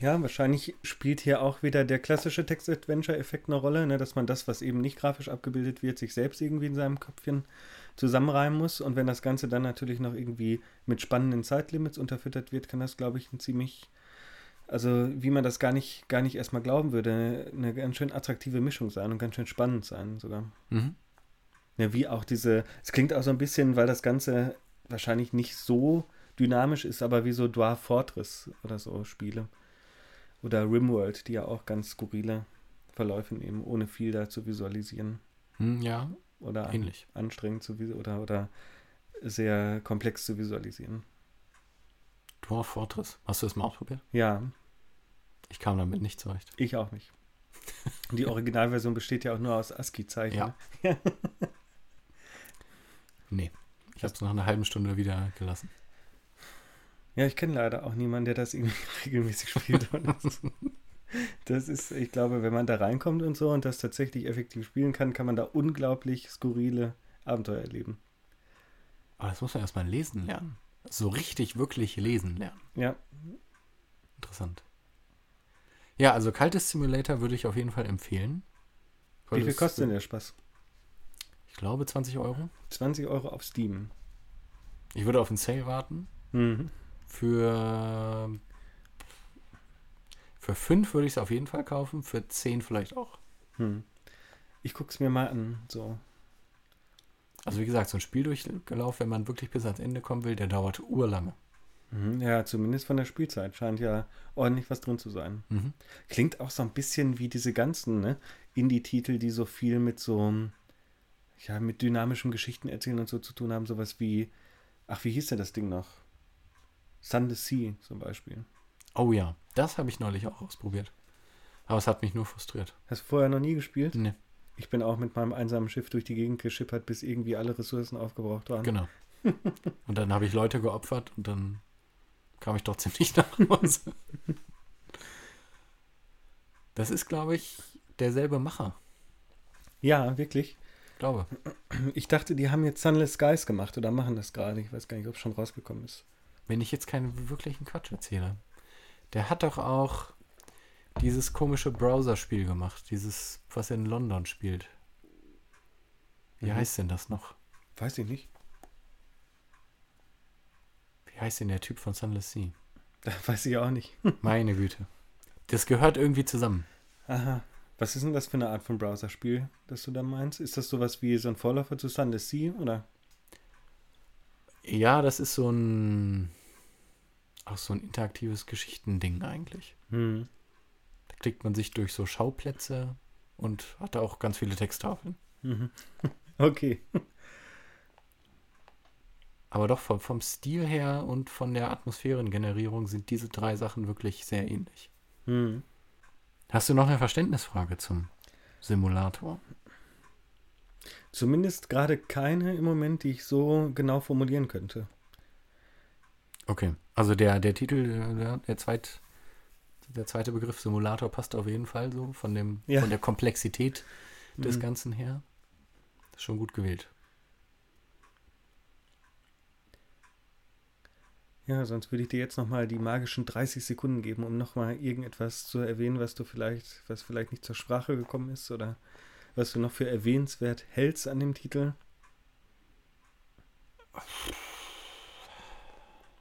Ja, wahrscheinlich spielt hier auch wieder der klassische Text-Adventure-Effekt eine Rolle, ne, dass man das, was eben nicht grafisch abgebildet wird, sich selbst irgendwie in seinem Köpfchen zusammenreimen muss. Und wenn das Ganze dann natürlich noch irgendwie mit spannenden Zeitlimits unterfüttert wird, kann das, glaube ich, ein ziemlich, also wie man das gar nicht, gar nicht erstmal glauben würde, eine ganz schön attraktive Mischung sein und ganz schön spannend sein sogar. Mhm. Ja, wie auch diese, es klingt auch so ein bisschen, weil das Ganze wahrscheinlich nicht so dynamisch ist, aber wie so Dwarf Fortress oder so Spiele. Oder Rimworld, die ja auch ganz skurrile Verläufe nehmen, ohne viel da zu visualisieren. Hm, ja, Oder an, ähnlich. anstrengend zu oder, oder sehr komplex zu visualisieren. Dwarf Fortress. Hast du das mal ausprobiert? Ja, Ich kam damit nicht zurecht. ich auch nicht. (laughs) Die Originalversion besteht ja auch nur aus ASCII-Zeichen. Ja. (laughs) Nee. Ich habe es nach einer halben Stunde wieder gelassen. Ja, ich kenne leider auch niemanden, der das irgendwie (laughs) regelmäßig spielt. (laughs) Das, ist, ich glaube, wenn man da reinkommt und so und das tatsächlich effektiv spielen kann, kann man da unglaublich skurrile Abenteuer erleben. Aber das muss man erstmal lesen lernen. So richtig, wirklich lesen lernen. Ja, Interessant. Ja, also Kaltes Simulator würde ich auf jeden Fall empfehlen. Wie viel kostet denn der Spaß? Ich glaube 20 Euro. 20 Euro auf Steam. Ich würde auf den Sale warten. Mhm. Für Für 5 würde ich es auf jeden Fall kaufen, für 10 vielleicht auch. Hm. Ich guck's mir mal an. So. Also wie gesagt, so ein Spieldurchlauf, wenn man wirklich bis ans Ende kommen will, der dauert urlange. Mhm, Ja, zumindest von der Spielzeit scheint ja ordentlich was drin zu sein. Mhm. Klingt auch so ein bisschen wie diese ganzen ne? Indie-Titel, die so viel mit so, ja, mit dynamischem Geschichten erzählen und so zu tun haben. Sowas wie, ach, wie hieß denn das Ding noch? Sun the Sea zum Beispiel. Oh ja, das habe ich neulich auch ausprobiert. Aber es hat mich nur frustriert. Hast du vorher noch nie gespielt? Nee, Ich bin auch mit meinem einsamen Schiff durch die Gegend geschippert, bis irgendwie alle Ressourcen aufgebraucht waren. genau. (laughs) Und dann habe ich Leute geopfert und dann kam ich trotzdem nicht nach Hause. Das ist, glaube ich, derselbe Macher. Ja, wirklich. Ich glaube. Ich dachte, die haben jetzt Sunless Skies gemacht oder machen das gerade. Ich weiß gar nicht, ob es schon rausgekommen ist. Wenn ich jetzt keinen wirklichen Quatsch erzähle. Der hat doch auch dieses komische Browser-Spiel gemacht. Dieses, was in London spielt. Wie Mhm. heißt denn das noch? Weiß ich nicht. Wie heißt denn der Typ von Sunless Sea? (laughs) Weiß ich auch nicht. Meine Güte. Das gehört irgendwie zusammen. Aha. Was ist denn das für eine Art von Browserspiel, das du da meinst? Ist das sowas wie so ein Vorläufer zu Sunless Sea oder? Ja, das ist so ein. Auch so ein interaktives Geschichtending eigentlich. Hm. Da klickt man sich durch so Schauplätze und hat da auch ganz viele Texttafeln. Mhm. (laughs) Okay. Aber doch vom, vom Stil her und von der Atmosphärengenerierung sind diese drei Sachen wirklich sehr ähnlich. Hm. Hast du noch eine Verständnisfrage zum Simulator? Zumindest gerade keine im Moment, die ich so genau formulieren könnte. Okay. Also der, der Titel, der, der, zweit, der zweite Begriff Simulator passt auf jeden Fall so von, dem, Ja. von der Komplexität des Mhm. Ganzen her. Ist schon gut gewählt. Ja, sonst würde ich dir jetzt nochmal die magischen 30 Sekunden geben, um nochmal irgendetwas zu erwähnen, was du vielleicht, was vielleicht nicht zur Sprache gekommen ist oder was du noch für erwähnenswert hältst an dem Titel.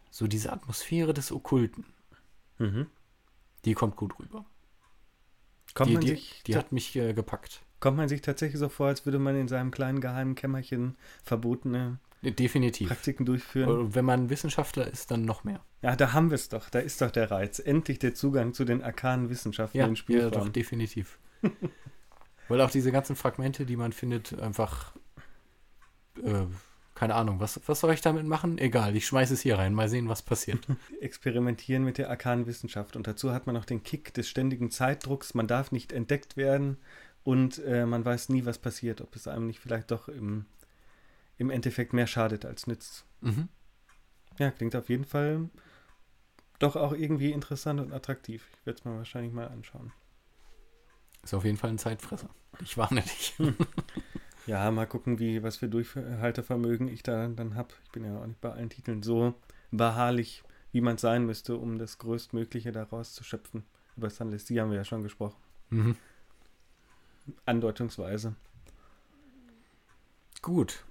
So diese Atmosphäre des Okkulten, Mhm. die kommt gut rüber. Kommt, die man die, sich, die hat mich äh, gepackt. kommt man sich tatsächlich so vor, als würde man in seinem kleinen geheimen Kämmerchen verbotene Definitiv. Praktiken durchführen? Und wenn man Wissenschaftler ist, dann noch mehr. Ja, da haben wir es doch. Da ist doch der Reiz. Endlich der Zugang zu den arkanen Wissenschaften Ja, in ja Spielform. doch, definitiv. (laughs) Weil auch diese ganzen Fragmente, die man findet, einfach, äh, keine Ahnung, was, was soll ich damit machen? Egal, ich schmeiße es hier rein, mal sehen, was passiert. (laughs) experimentieren mit der arkanen Wissenschaft. Und dazu hat man noch den Kick des ständigen Zeitdrucks. Man darf nicht entdeckt werden und äh, man weiß nie, was passiert. Ob es einem nicht vielleicht doch im, im Endeffekt mehr schadet als nützt. mhm. Ja, klingt auf jeden Fall doch auch irgendwie interessant und attraktiv. Ich werde es mir wahrscheinlich mal anschauen. Ist auf jeden Fall ein Zeitfresser. Ich warne dich. (laughs) Ja, mal gucken, wie, was für Durchhaltevermögen ich da dann habe. Ich bin ja auch nicht bei allen Titeln so beharrlich, wie man sein müsste, um das Größtmögliche daraus zu schöpfen. Über Sunless Sea haben wir ja schon gesprochen. mhm. Andeutungsweise. Gut.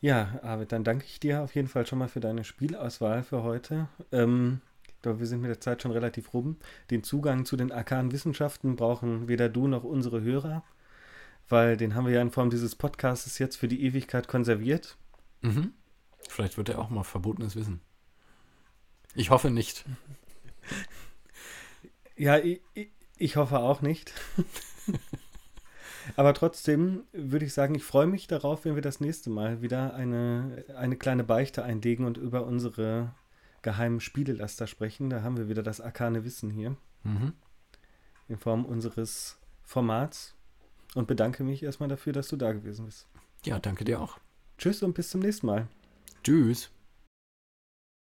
Ja, Arvid, dann danke ich dir auf jeden Fall schon mal für deine Spielauswahl für heute. Ähm, ich glaube, wir sind mit der Zeit schon relativ rum. Den Zugang zu den arkanen Wissenschaften brauchen weder du noch unsere Hörer, weil den haben wir ja in Form dieses Podcasts jetzt für die Ewigkeit konserviert. Mhm. Vielleicht wird er auch mal verbotenes Wissen. Ich hoffe nicht. Ja, ich, ich- ich hoffe auch nicht. (laughs) Aber trotzdem würde ich sagen, ich freue mich darauf, wenn wir das nächste Mal wieder eine, eine kleine Beichte einlegen und über unsere geheimen Spielelaster sprechen. Da haben wir wieder das arkane Wissen hier Mhm. in Form unseres Formats und bedanke mich erstmal dafür, dass du da gewesen bist. Ja, danke dir auch. Tschüss und bis zum nächsten Mal. Tschüss.